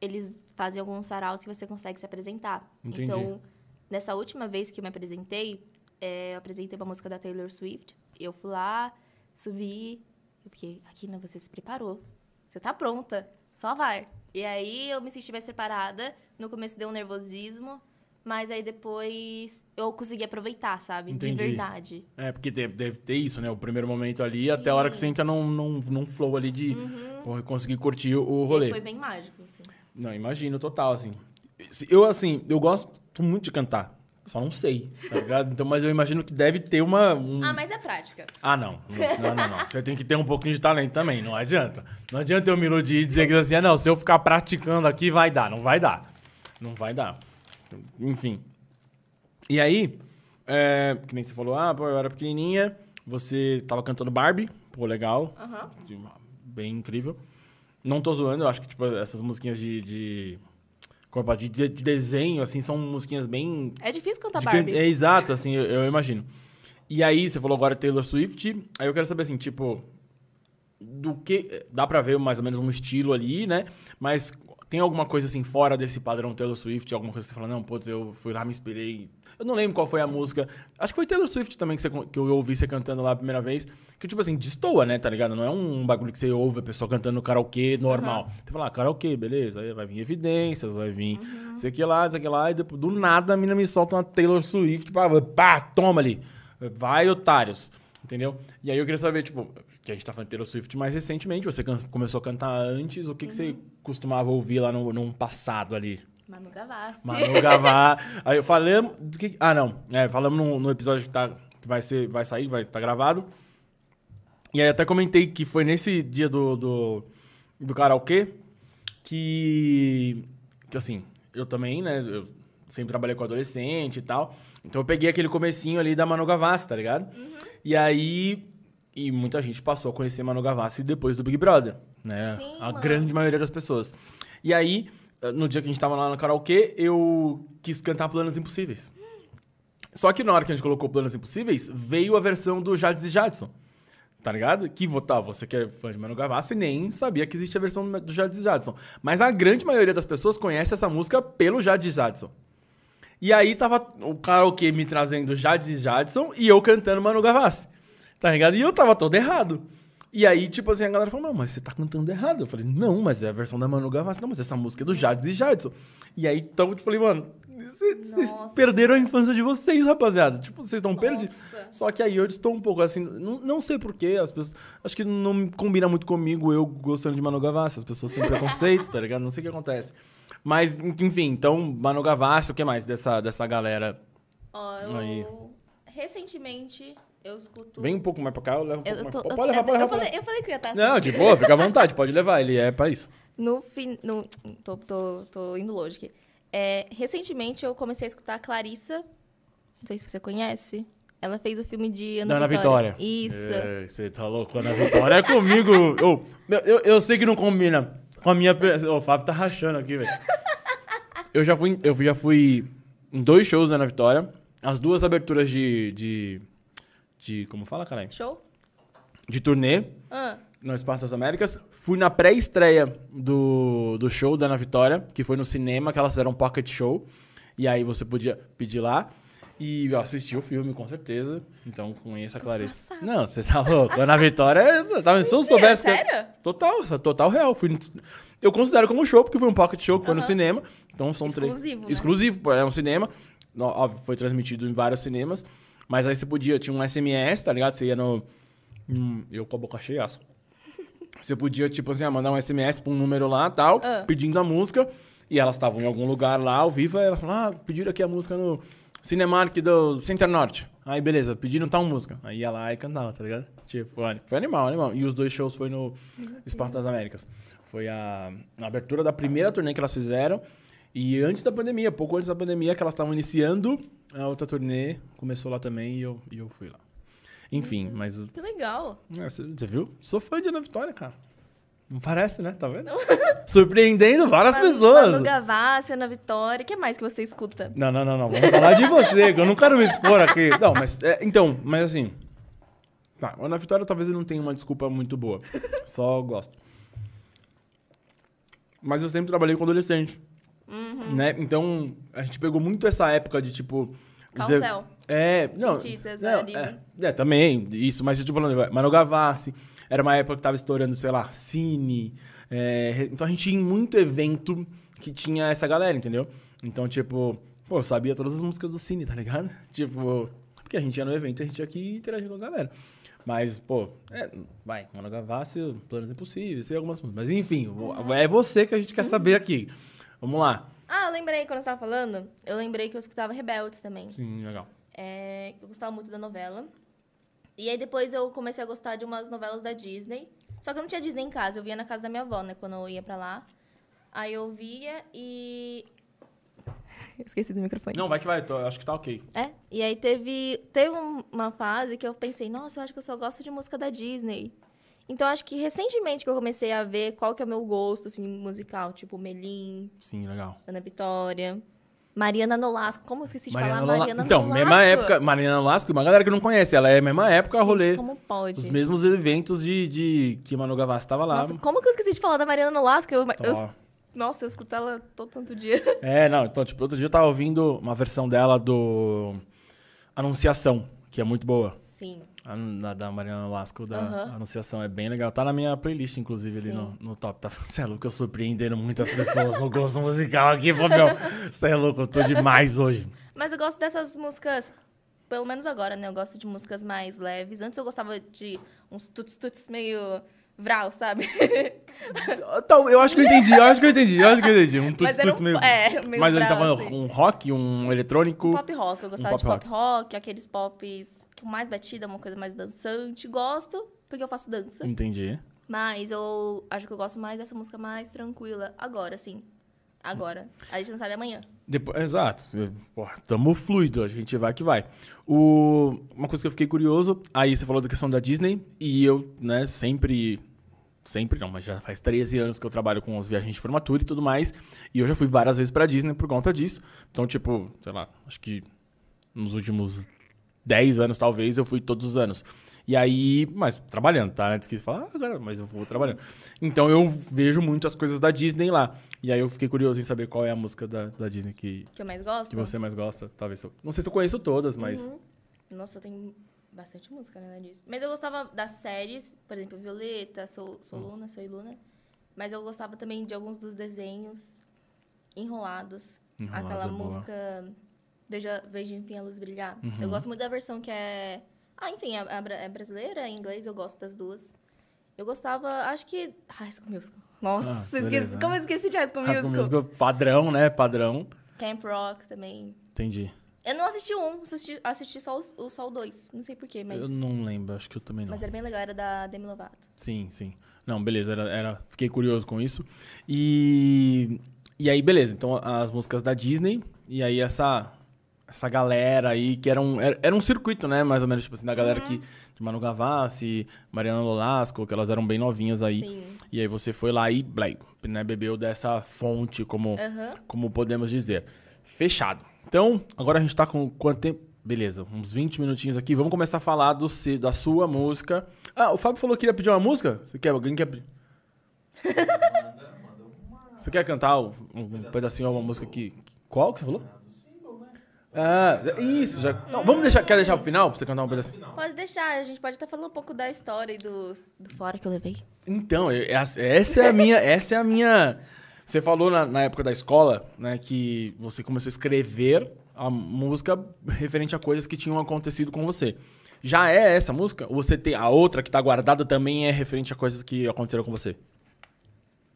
eles fazem alguns saraus que você consegue se apresentar. Entendi. Então, nessa última vez que eu me apresentei, é, eu apresentei uma música da Taylor Swift. Eu fui lá, subi, eu fiquei, Aquina, você se preparou. Você tá pronta, só vai. E aí eu me senti mais preparada. No começo deu um nervosismo, mas aí depois eu consegui aproveitar, sabe? Entendi. De verdade. É, porque deve, deve ter isso, né? O primeiro momento ali, até a hora que você entra num, num, num flow ali de porra, conseguir curtir o E rolê. foi bem mágico, assim. Não, imagino, total, assim. Eu, assim, eu gosto muito de cantar. Só não sei, tá ligado? Então, mas eu imagino que deve ter uma. um- Ah, mas é prática. Ah, não. Não, não, não. Você tem que ter um pouquinho de talento também, não adianta. Não adianta eu me iludir e dizer que assim, ah, não, se eu ficar praticando aqui, vai dar. Não vai dar. Não vai dar. Enfim. E aí, é, que nem você falou, ah, pô, eu era pequenininha, você tava cantando Barbie, pô, legal. Aham. Bem incrível. Não tô zoando, eu acho que, tipo, essas musiquinhas de... de como posso dizer, de, de desenho, assim, são musiquinhas bem É difícil cantar de Barbie. É exato, assim, eu, eu imagino. E aí, você falou agora Taylor Swift. Aí eu quero saber, assim, tipo, do que. Dá pra ver mais ou menos um estilo ali, né? Mas tem alguma coisa, assim, fora desse padrão Taylor Swift? Alguma coisa que você fala, não, putz, eu fui lá, me inspirei. Eu não lembro qual foi a música. Acho que foi Taylor Swift também que, você, que eu ouvi você cantando lá a primeira vez. Que, tipo assim, destoa, né, tá ligado? Não é um bagulho que você ouve a pessoa cantando no karaokê normal. Você fala, ah, karaokê, beleza. Aí vai vir evidências, vai vir isso aqui lá, isso aqui lá. E depois, do nada a mina me solta uma Taylor Swift. Pá, pá toma ali. Vai, otários. Entendeu? E aí eu queria saber, tipo, que a gente tá falando de Taylor Swift mais recentemente, você começou a cantar antes, o que, que você costumava ouvir lá no, num passado ali? Manu Gavassi. Manu Gavassi. Aí eu falamos. que- Ah, não. É, falamos no, no episódio que, tá, que vai, ser, vai sair, vai estar gravado. E aí até comentei que foi nesse dia do, do, do karaokê que. Que assim, eu também, né? Eu sempre trabalhei com adolescente e tal. Então eu peguei aquele comecinho ali da Manu Gavassi, tá ligado? E aí. E muita gente passou a conhecer Manu Gavassi depois do Big Brother, né? Sim, a mano. grande maioria das pessoas. E aí, no dia que a gente tava lá no karaokê, eu quis cantar Planos Impossíveis. Só que na hora que a gente colocou Planos Impossíveis, veio a versão do Jades e Jadson. Tá ligado? Que votar, você que é fã de Manu Gavassi, nem sabia que existe a versão do Jades e Jadson. Mas a grande maioria das pessoas conhece essa música pelo Jades e Jadson. E aí tava o karaokê me trazendo Jades e Jadson e eu cantando Manu Gavassi. Tá ligado? E eu tava todo errado. E aí, tipo assim, a galera falou, não, mas você tá cantando errado. Eu falei, não, mas é a versão da Manu Gavassi. Não, mas essa música é do Jades e Jadson. E aí, então, eu falei, mano, vocês perderam a infância de vocês, rapaziada. Tipo, vocês estão perdidos. Só que aí eu estou um pouco assim, não, não sei porquê, as pessoas. Acho que não combina muito comigo eu gostando de Manu Gavassi. As pessoas têm preconceito, tá ligado? Não sei o que acontece. Mas, enfim, então, Manu Gavassi, o que mais dessa, dessa galera? Ó, eu... Aí. Recentemente, eu escuto... Vem um pouco mais pra cá, eu levo um Eu, pouco eu mais. tô- eu- pode levar, eu- pode levar. eu falei, eu falei que eu ia estar assim. Não, de boa, fica à vontade, pode levar, ele é pra isso. No fim. No, tô, tô, tô indo longe aqui. É, recentemente eu comecei a escutar a Clarissa. Não sei se você conhece. Ela fez o filme de Ana, Ana Vitória. Vitória. Isso. É, você tá louco, Ana Vitória é comigo. Ô, meu, eu, eu sei que não combina com a minha. o Fábio tá rachando aqui, velho. Eu já fui, eu já fui em dois shows da Ana Vitória. As duas aberturas de. de, de como fala, caralho? Show? De turnê Ah, no Espaço das Américas. Fui na pré-estreia do, do show da Ana Vitória, que foi no cinema, que elas fizeram um pocket show. E aí você podia pedir lá. E eu assisti o filme, com certeza. Então conheço a Clarice. passada. Não, você tá louco. Ana Vitória, tava, se eu soubesse. que- sério? Total, total real. Fui, eu considero como show, porque foi um pocket show que foi no cinema. Então são três. Exclusivo, né? Exclusivo, é um cinema. Óbvio, foi transmitido em vários cinemas. Mas aí você podia, tinha um SMS, tá ligado? Você ia no. hum, eu com a boca cheia. Você podia, tipo assim, ah, mandar um SMS pra um número lá e tal, Ah. pedindo a música. E elas estavam em algum lugar lá, ao vivo, aí elas falaram, ah, pediram aqui a música no Cinemark do Center Norte. Aí, beleza, pediram tal música. Aí ia lá e cantava, tá ligado? Tipo, olha, foi animal, animal. E os dois shows foi no Espaço das Américas. Foi a, a abertura da primeira turnê que elas fizeram. E antes da pandemia, pouco antes da pandemia, que elas estavam iniciando a outra turnê, começou lá também e eu, e eu fui lá. Enfim, mas que legal. é, Você você viu? Sou fã de Ana Vitória, cara. Não parece, né? Tá vendo? Surpreendendo várias Manu- pessoas. Manu Gavassi, Ana Vitória. O que mais que você escuta? Não, não, não, não. Vamos falar de você, que eu não quero me expor aqui. Não, mas. é, então, mas assim. Tá, Ana Vitória talvez eu não tenha uma desculpa muito boa. Só gosto. Mas eu sempre trabalhei com adolescente. Né? Então, a gente pegou muito essa época de tipo. Carrossel. É, não. Tititas, não, é, é, também, isso, mas eu tô falando, Manu Gavassi, era uma época que tava estourando, sei lá, Cine. é, então a gente ia em muito evento que tinha essa galera, entendeu? Então, tipo, pô, eu sabia todas as músicas do Cine, tá ligado? Tipo, porque a gente ia no evento e a gente tinha que interagir com a galera. Mas, pô, é, vai, Manu Gavassi, Planos Impossíveis, sei algumas músicas. Mas enfim, o- é você que a gente quer saber aqui. Vamos lá. Ah, eu lembrei quando você tava falando. Eu lembrei que eu escutava Rebeldes também. Sim, legal. É, eu gostava muito da novela. E aí depois eu comecei a gostar de umas novelas da Disney. Só que eu não tinha Disney em casa, eu via na casa da minha avó, né? Quando eu ia pra lá. Aí eu via e. Esqueci do microfone. Não, vai que vai, tô- acho que tá ok. É. E aí teve, teve um- uma fase que eu pensei, nossa, eu acho que eu só gosto de música da Disney. Então acho que recentemente que eu comecei a ver qual que é o meu gosto, assim, musical. Tipo, Melim, Sim, legal. Ana Vitória. Mariana Nolasco. Como eu esqueci de Mariana falar? Nola- Mariana Então, Nolasco. mesma época, Mariana Lasco, uma galera que não conhece, ela é a mesma época, rolê. Gente, como pode? Os mesmos eventos de, de que Manu Gavassi tava lá. Nossa, como que eu esqueci de falar da Mariana Nolasco? Eu, Então, eu- nossa, eu escuto ela todo santo dia. É, não, então, tipo, outro dia eu tava ouvindo uma versão dela do Anunciação, que é muito boa. Sim. A, da, Mariana Lasco, da Aham. Anunciação, é bem legal. Tá na minha playlist, inclusive, ali no, no top. Tá, você é louco, eu surpreendendo muitas pessoas no gosto musical aqui, meu. Você é louco, eu tô demais hoje. Mas eu gosto dessas músicas pelo menos agora, né? Eu gosto de músicas mais leves. Antes eu gostava de uns tuts-tuts meio vral, sabe? Então, eu acho que eu entendi, eu acho que eu entendi, eu acho que eu entendi. Um tuts, tuts um- meio... é, meio Mas ele tava assim. um rock, um eletrônico... Pop rock, eu gostava pop de pop rock, aqueles pops mais batida, uma coisa mais dançante. Gosto, porque eu faço dança. Entendi. Mas eu acho que eu gosto mais dessa música mais tranquila. Agora, sim. Agora. A gente não sabe amanhã. Depois, exato. Porra, tamo fluido, a gente vai que vai. O, uma coisa que eu fiquei curioso, aí você falou da questão da Disney, e eu, né, sempre. Sempre não, mas já faz 13 anos que eu trabalho com as viagens de formatura e tudo mais. E eu já fui várias vezes pra Disney por conta disso. Então, tipo, sei lá, acho que nos últimos 10 anos, talvez, eu fui todos os anos. E aí, mas trabalhando, tá? Antes que falar, ah, agora, mas eu vou trabalhando. Então eu vejo muito as coisas da Disney lá. E aí eu fiquei curioso em saber qual é a música da, da Disney que, Que eu mais gosto. que você mais gosta. Talvez eu. Não sei se eu conheço todas, mas. Uhum. Nossa, tem bastante música, né, na Disney. Mas eu gostava das séries, por exemplo, Violeta, Sou, Sou Hum. Luna, Sou Luna. Mas eu gostava também de alguns dos desenhos enrolados. Enrolados Aquela é boa. Veja, Veja Enfim a Luz Brilhar. Uhum. Eu gosto muito da versão que é... Ah, enfim, é, é é brasileira, é inglês, eu gosto das duas. Eu gostava, acho que... High School Musical. Nossa, Ah, esqueci, beleza. como eu esqueci de High School High School Musical? Musical, padrão, né? Padrão. Camp Rock também. Entendi. Eu não assisti um, assisti, assisti só, os- o, só o dois. Não sei porquê, mas... Eu não lembro, acho que eu também não. Mas era bem legal, era da Demi Lovato. Sim, sim. Não, beleza, era, era- fiquei curioso com isso. E, e aí, beleza, então as músicas da Disney, e aí essa, essa galera aí, que era um, era, era um circuito, né, mais ou menos, tipo assim, da galera que, de Manu Gavassi, Mariana Lolasco, que elas eram bem novinhas aí. Sim. E aí você foi lá e, blá, né, bebeu dessa fonte, como, Aham. como podemos dizer. Fechado. Então, agora a gente tá com quanto tempo? Beleza, uns 20 minutinhos aqui. Vamos começar a falar do, se- da sua música. Ah, o Fábio falou que queria pedir uma música? Você quer? Alguém quer pedir? Você quer cantar um, um pedacinho, uma música que. Qual que você falou? Ah, isso, já. Não, vamos deixar. Quer deixar pro final pra você cantar um pedacinho? Pode deixar, a gente pode até falar um pouco da história e dos, do fora que eu levei. Então, eu- essa é a minha. Essa é a minha. Você falou na, na época da escola, né, que você começou a escrever a música referente a coisas que tinham acontecido com você. Já é essa música? Ou você tem a outra que tá guardada também é referente a coisas que aconteceram com você?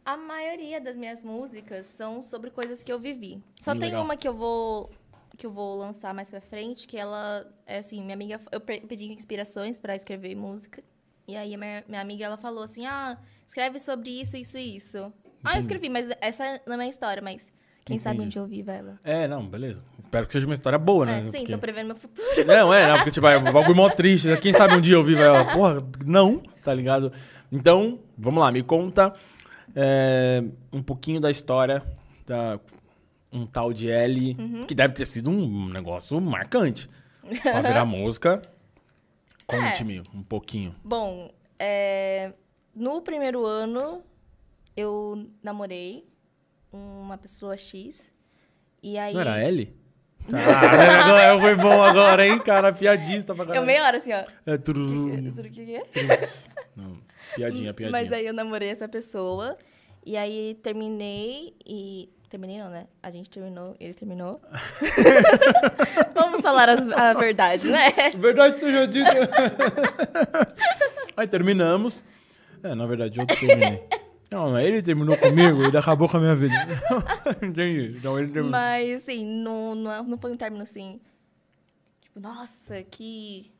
A maioria das minhas músicas são sobre coisas que eu vivi. Só Hum, tem legal. uma que eu vou que eu vou lançar mais pra frente, que ela é assim, minha amiga, eu pe- pedi inspirações pra escrever música. E aí a minha, minha amiga ela falou assim: "Ah, escreve sobre isso, isso e isso". Ah, eu Entendi. escrevi, mas essa não é minha história, mas quem sabe um Entendi. dia eu viva ela. É, não, beleza. Espero que seja uma história boa, né? É, sim, Porque- tô prevendo meu futuro. Não, é, não, porque tipo, é um bagulho mó triste. né? Quem sabe um dia eu vivo ela, porra, não, tá ligado? Então, vamos lá, me conta é, um pouquinho da história da um tal de L, Uhum. que deve ter sido um negócio marcante. Pra virar música. É. Conte-me um pouquinho. Bom, é, no primeiro ano eu namorei uma pessoa X. E aí. Não era L? Ah, agora foi bom agora, hein, cara? Piadista pra Eu caralho. meia hora assim, ó. É, tudo... O que é? Não, piadinha, piadinha. Mas aí eu namorei essa pessoa. E aí terminei e. Terminei não, né? A gente terminou, ele terminou. Vamos falar as- a verdade, né? Verdade seja dita. Aí terminamos. É, na verdade, eu terminei. Não, mas ele terminou comigo, ele acabou com a minha vida. Entendi. Então ele terminou. Mas assim, não, não, não foi um término assim. Tipo, nossa, que.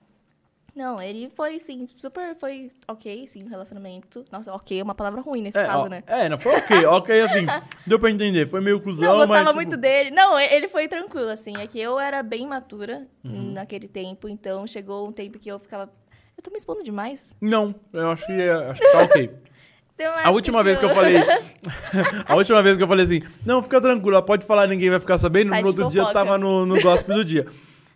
Não, ele foi, assim, super. Foi ok, sim, o relacionamento. Nossa, ok é uma palavra ruim nesse é, caso, ó, né? É, não foi ok, ok assim. Deu pra entender. Foi meio cuzão, Não, eu gostava mas. tipo, muito dele. Não, ele foi tranquilo, assim. É que eu era bem imatura Uhum. naquele tempo, então chegou um tempo que eu ficava. Eu tô me expondo demais. Não, eu acho que, é- acho que tá ok. Uma A época última vez que eu falei. a última vez que eu falei assim, não, fica tranquilo, pode falar, ninguém vai ficar sabendo. Site no outro dia fofoca. tava no, no gospel do dia.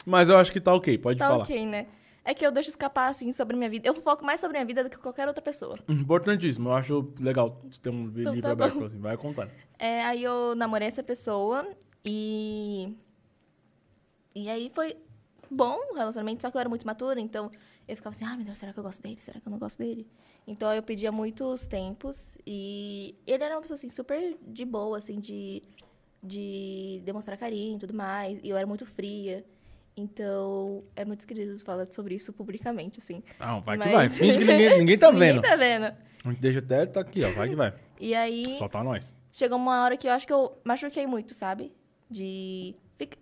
Mas eu acho que tá ok, pode Tá falar. ok, né? É que eu deixo escapar, assim, sobre minha vida. Eu foco mais sobre minha vida do que qualquer outra pessoa. Importantíssimo, eu acho legal ter um Então livro tá aberto bom. assim, vai contar. É, aí eu namorei essa pessoa e. E aí foi bom o relacionamento, só que eu era muito matura, então eu ficava assim, ah, meu Deus, será que eu gosto dele? Será que eu não gosto dele? Então eu pedia muitos tempos e ele era uma pessoa assim, super de boa, assim, de, de demonstrar carinho e tudo mais. E eu era muito fria. Então, é muito esquisito falar sobre isso publicamente, assim. Não, vai que Mas- vai. Finge que ninguém, ninguém tá vendo. Ninguém tá vendo. A gente deixa até tá aqui, ó. Vai que vai. E aí, Só tá nós. chegou uma hora que eu acho que eu machuquei muito, sabe? De.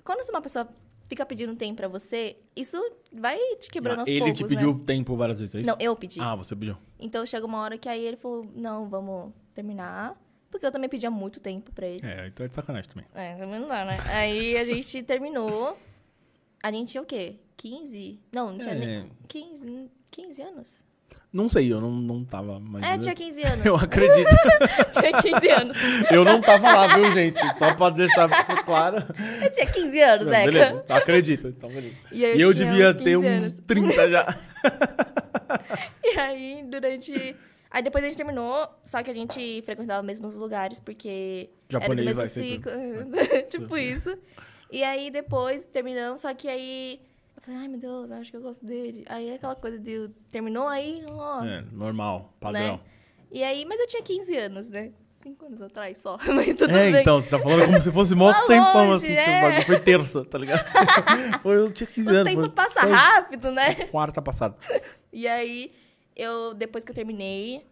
Quando uma pessoa fica pedindo tempo pra você, isso vai te quebrando aos Ele poucos, te pediu né? tempo várias vezes, é isso? Não, eu pedi. Ah, você pediu. Então chega uma hora que aí ele falou: não, vamos terminar. Porque eu também pedia muito tempo pra ele. É, então é de sacanagem também. É, também não dá, né? Aí a gente terminou. A gente tinha o quê? 15? Não, não tinha É. nem. 15, 15 anos? Não sei, eu não, não tava mais. É, tinha 15 anos. Eu acredito. tinha 15 anos. eu não tava lá, viu, gente? Só pra deixar claro. Eu tinha 15 anos, Zeca. beleza, acredito. Então, beleza. E aí E eu devia uns ter 15 uns anos. 30 já. E aí, durante. Aí depois a gente terminou, só que a gente frequentava os mesmos lugares, porque Japonês era do mesmo ciclo. tipo isso. E aí depois terminamos, só que aí. Eu falei, ai meu Deus, acho que eu gosto dele. Aí é aquela coisa de. Terminou aí, ó. É, normal, padrão. Né? E aí, mas eu tinha 15 anos, né? 5 anos atrás só. Mas tudo É, bem. então, você tá falando como se fosse mó Lá tempão, longe, assim. é. tipo, o bagulho Foi terça, tá ligado? foi, eu tinha 15 o anos. tempo foi, passa foi rápido, né? Quarta passada. E aí, eu, depois que eu terminei,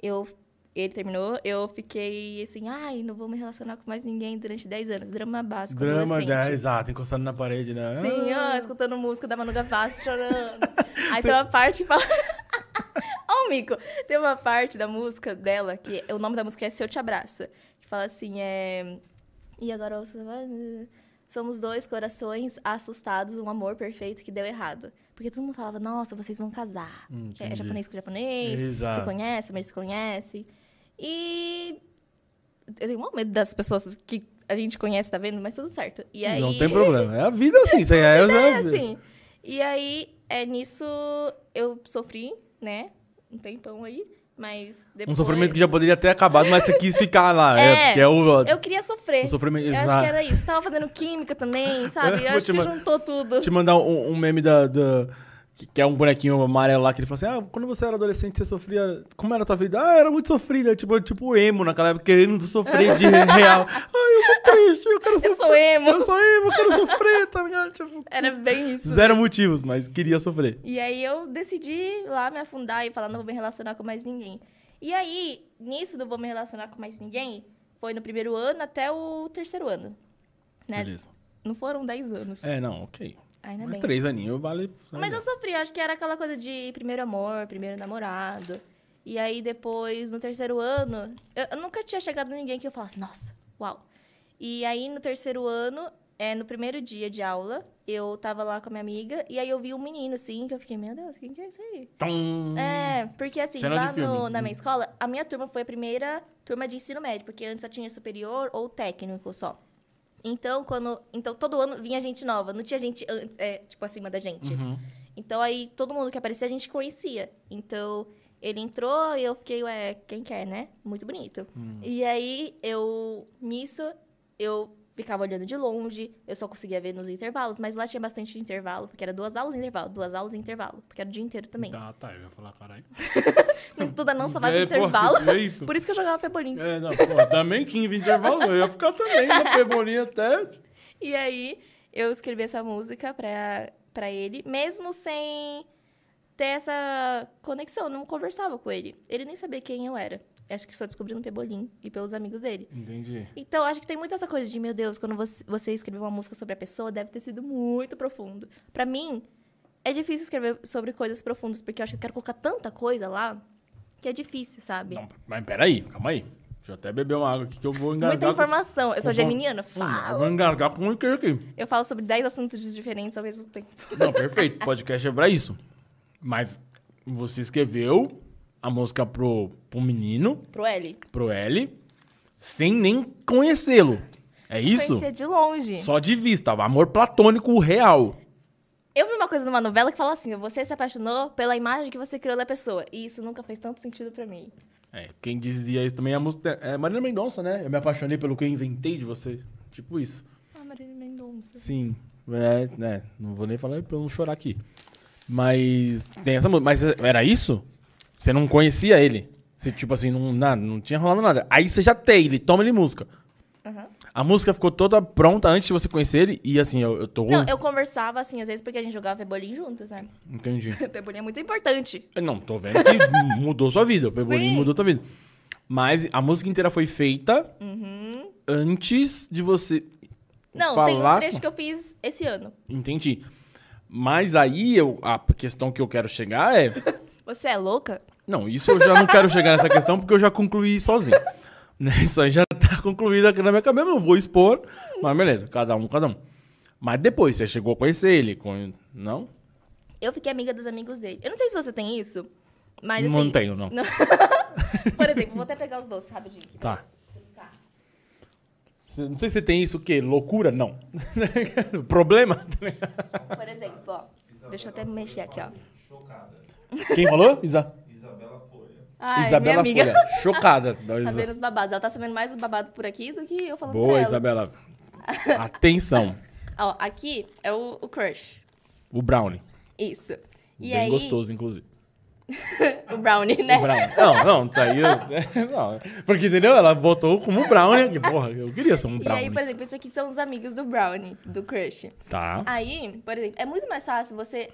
eu, ele terminou, eu fiquei assim, ai, não vou me relacionar com mais ninguém durante 10 anos. Drama básico, Drama, já, exato, encostando na parede, né? Sim, Ah, ó, escutando música da Manu Gavassi, chorando. Aí tem uma parte que fala... Ó o mico. Tem uma parte da música dela, que o nome da música é Se Eu Te Abraça. Que fala assim, é... E agora você vai... Somos dois corações assustados, um amor perfeito que deu errado. Porque todo mundo falava, nossa, vocês vão casar. Hum, é entendi. japonês com japonês, Exato. se conhece, família se conhece. E... Eu tenho um medo das pessoas que a gente conhece, tá vendo? Mas tudo certo. E aí... Não tem problema. É a vida assim, aí é, É, assim. E aí, é nisso, eu sofri, né? Um tempão aí. Mas Um depois... sofrimento que já poderia ter acabado, mas você quis ficar lá. É, É, é o. Eu queria sofrer. O sofrimento- Eu acho que era isso. Tava fazendo química também, sabe? Eu acho que juntou tudo. Te mandar um, um meme da. da- que, é um bonequinho amarelo lá, que ele fala assim: Ah, quando você era adolescente, você sofria. Como era a tua vida? Ah, era muito sofrida. Tipo, tipo emo naquela época, querendo sofrer de real. Ah, eu sou triste, eu quero Eu sofrer. sou emo. Eu sou emo, eu quero sofrer, tá ligado? Tipo, Era bem isso. zero motivos, mas queria sofrer. E aí eu decidi lá me afundar e falar, não vou me relacionar com mais ninguém. E aí, nisso do vou me relacionar com mais ninguém, foi no primeiro ano até o terceiro ano. Né? Beleza. Não foram 10 anos. É, não, ok. Ainda Mas bem. três aninhos vale. Mas eu sofri, acho que era aquela coisa de primeiro amor, primeiro namorado. E aí depois, no terceiro ano, eu, eu nunca tinha chegado ninguém que eu falasse, nossa, uau. E aí no terceiro ano, é, no primeiro dia de aula, eu tava lá com a minha amiga, e aí eu vi um menino, assim, que eu fiquei, meu Deus, quem que é isso aí? Tum. É, porque assim, Cena lá no- na minha escola, a minha turma foi a primeira turma de ensino médio, porque antes só tinha superior ou técnico só. Então, quando. Então, todo ano vinha gente nova, não tinha gente antes, é, tipo, acima da gente. Uhum. Então, aí, todo mundo que aparecia, a gente conhecia. Então, ele entrou e eu fiquei, ué, quem quer, né? Muito bonito. E aí, eu, nisso, eu ficava olhando de longe, eu só conseguia ver nos intervalos, mas lá tinha bastante intervalo, porque era duas aulas em intervalo, duas aulas em intervalo, porque era o dia inteiro também. Tá, tá, eu ia falar, caralho. Não estuda não, só vai pro É, porra, intervalo. que é isso? Por isso que eu jogava pebolim. É, não, pô, também 15 intervalo, eu ia ficar também na pebolinha até. E aí, eu escrevi essa música pra, pra ele, mesmo sem ter essa conexão. Eu não conversava com ele. Ele nem sabia quem eu era. Acho que só descobri no Pebolim e pelos amigos dele. Entendi. Então, acho que tem muito essa coisa de, meu Deus, quando você, você escreveu uma música sobre a pessoa, deve ter sido muito profundo. Pra mim, é difícil escrever sobre coisas profundas, porque eu acho que eu quero colocar tanta coisa lá que é difícil, sabe? Não, mas peraí, calma aí. Deixa eu até beber uma água aqui que eu vou engasgar. Muita informação. Eu sou com- geminiana, Hum, Eu falo. vou engasgar com o que aqui. Eu falo sobre 10 assuntos diferentes ao mesmo tempo. Não, perfeito. Podcast é pra isso. Mas você escreveu a música pro, pro menino, Pro L. pro L, sem nem conhecê-lo. É isso? Conhecia de longe. Só de vista. Amor platônico real. Eu vi uma coisa numa novela que fala assim: você se apaixonou pela imagem que você criou da pessoa. E isso nunca fez tanto sentido pra mim. É, quem dizia isso também é a música. É Marina Mendonça, né? Eu me apaixonei pelo que eu inventei de você. Tipo isso. Ah, Marília Mendonça. Sim. É, né? Não vou nem falar pra eu não chorar aqui. Mas tem essa música. Mas era isso? Você não conhecia ele? Você, tipo assim, não, nada, não tinha rolado nada. Aí você já tem ele, toma ele música. Aham. A música ficou toda pronta antes de você conhecer ele e assim, eu, eu tô. Não, eu conversava assim, às vezes, porque a gente jogava pebolim juntas, né? Entendi. Pebolim é muito importante. Não, tô vendo que mudou sua vida. O Pebolim Sim. mudou sua vida. Mas a música inteira foi feita antes de você. Não, falar tem um trecho que eu fiz esse ano. Entendi. Mas aí eu, a questão que eu quero chegar é. Você é louca? Não, isso eu já não quero chegar nessa questão porque eu já concluí sozinho. Né? Isso aí já tá concluído aqui na minha cabeça, eu não vou expor. Mas beleza, cada um, cada um. Mas depois, você chegou a conhecer ele? Com... Não? Eu fiquei amiga dos amigos dele. Eu não sei se você tem isso, mas assim... não tenho, não. Não. Por exemplo, vou até pegar os doces rapidinho. aqui Tá. Cê- Não sei se você tem isso o quê? Loucura? Não. Problema? Por exemplo, ó. Deixa eu até mexer aqui, ó. Quem falou? Isa... Ai, Isabela minha amiga. Folha. Chocada. Sabendo os babados. Ela tá sabendo mais os babados por aqui do que eu falando pra Boa, ela. Isabela. Atenção. Ó, aqui é o, o crush. O Brownie. Isso. E Bem aí, gostoso, inclusive. o brownie, né? O Brownie. Não, não, tá aí. eu- Não, porque, entendeu? Ela botou como Brownie aqui. Porra, eu queria ser um E Brownie. aí, por exemplo, esses aqui são os amigos do brownie, do crush. Tá. Aí, por exemplo, é muito mais fácil você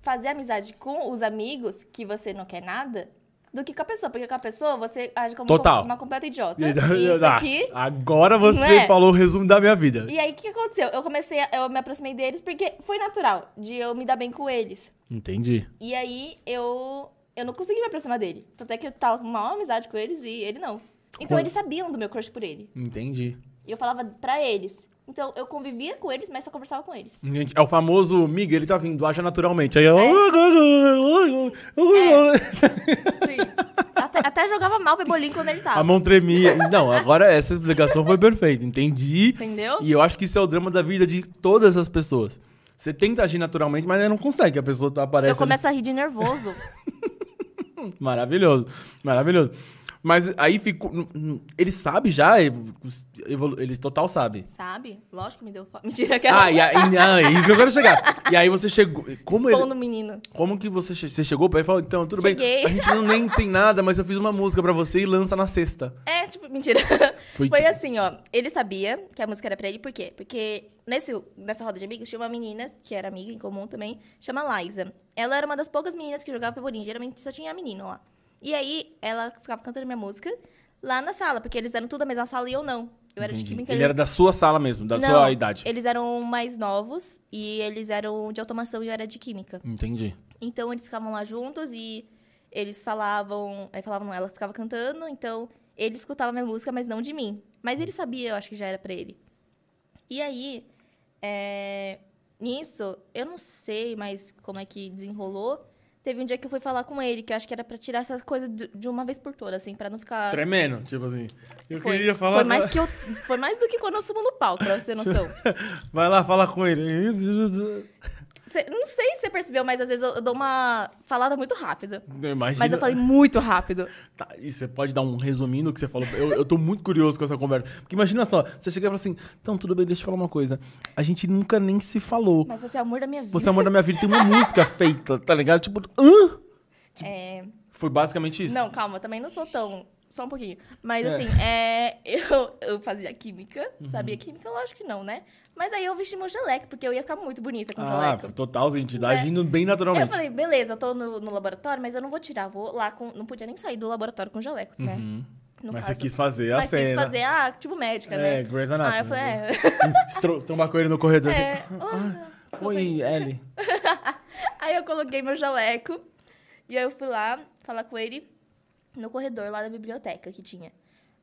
fazer amizade com os amigos que você não quer nada do que com a pessoa. Porque com a pessoa você age como Total. uma completa idiota. Isso aqui. Agora você Não é? falou o resumo da minha vida. E aí, o que que aconteceu? Eu comecei, a- eu me aproximei deles porque foi natural de eu me dar bem com eles. Entendi. E aí, eu, eu não consegui me aproximar dele. Tanto é que eu tava com uma amizade com eles e ele não. Então, Com- eles sabiam do meu crush por ele. Entendi. E eu falava pra eles. Então, eu convivia com eles, mas só conversava com eles. É o famoso Miga, ele tá vindo, acha naturalmente. Aí É. eu. Sim. até, até jogava mal o Pebolim quando ele A tava. mão tremia. Não, agora essa explicação foi perfeita. Entendi. Entendeu? E eu acho que isso é o drama da vida de todas as pessoas. Você tenta agir naturalmente, mas não consegue. A pessoa tá aparecendo. Eu começo a rir de nervoso. Maravilhoso. Maravilhoso. Mas aí ficou. Ele sabe já? Ele total sabe. Sabe? Lógico que me deu fome. Mentira, aquela. Ah, e aí, ah, é isso que eu quero chegar. E aí você chegou. Como ele, Expondo o menino. Como que você, che- você chegou pra ele e falou, então, tudo Cheguei. bem, a gente não nem tem nada, mas eu fiz uma música pra você e lança na sexta. É, tipo, mentira. Foi Foi, tipo- assim, ó. Ele sabia que a música era pra ele, por quê? Porque nesse, nessa roda de amigos tinha uma menina, que era amiga em comum também, chama Liza. Ela era uma das poucas meninas que jogava pebolim. Geralmente só tinha menino lá. E aí, ela ficava cantando minha música lá na sala, porque eles eram tudo da mesma sala e eu não. Eu era de Entendi. química Ele era da sua sala mesmo, da não, sua idade. Eles eram mais novos e eles eram de automação e eu era de química. Entendi. Então eles ficavam lá juntos e eles falavam. Aí falavam, não, ela ficava cantando, então ele escutava minha música, mas não de mim. Mas ele sabia, eu acho que já era pra ele. E aí, é, nisso, eu não sei mais como é que desenrolou. Teve um dia que eu fui falar com ele, que eu acho que era pra tirar essas coisas de uma vez por todas, assim, pra não ficar. Tremendo, tipo assim. Eu Foi, queria falar. foi mais que eu, foi mais do que quando eu subo no palco, pra você ter noção. Vai lá falar com ele. Cê- não sei se você percebeu, mas às vezes eu, eu dou uma falada muito rápida. Imagina. Mas eu falei muito rápido. Tá, e você pode dar um resuminho do que você falou? Eu, eu tô muito curioso com essa conversa. Porque imagina só, você chega e fala assim, então, tudo bem, deixa eu falar uma coisa. A gente nunca nem se falou. Mas você é o amor da minha vida. Você é o amor da minha vida, tem uma música feita, tá ligado? Tipo, hã? É... Foi basicamente isso. Não, calma, também não sou tão. Só um pouquinho. Mas É. assim, é, eu, eu fazia química. Uhum. Sabia química? Lógico que não, né? Mas aí eu vesti meu jaleco, porque eu ia ficar muito bonita com o Ah, jaleco. total, gente, tá É. agindo bem Eu naturalmente. falei, beleza, eu tô no, no laboratório, mas eu não vou tirar, vou lá com. Não podia nem sair do laboratório com jaleco, né? No Uhum. Mas caso. você quis fazer a Mas quis cena. fazer, ah, tipo médica, É, né? Grey's Ah, eu Anatomy. falei, né? é. Estro- Trombar com ele no corredor é. assim. ah, desculpa aí. Oi, Ellie. Aí eu coloquei meu jaleco e aí eu fui lá falar com ele no corredor lá da biblioteca que tinha.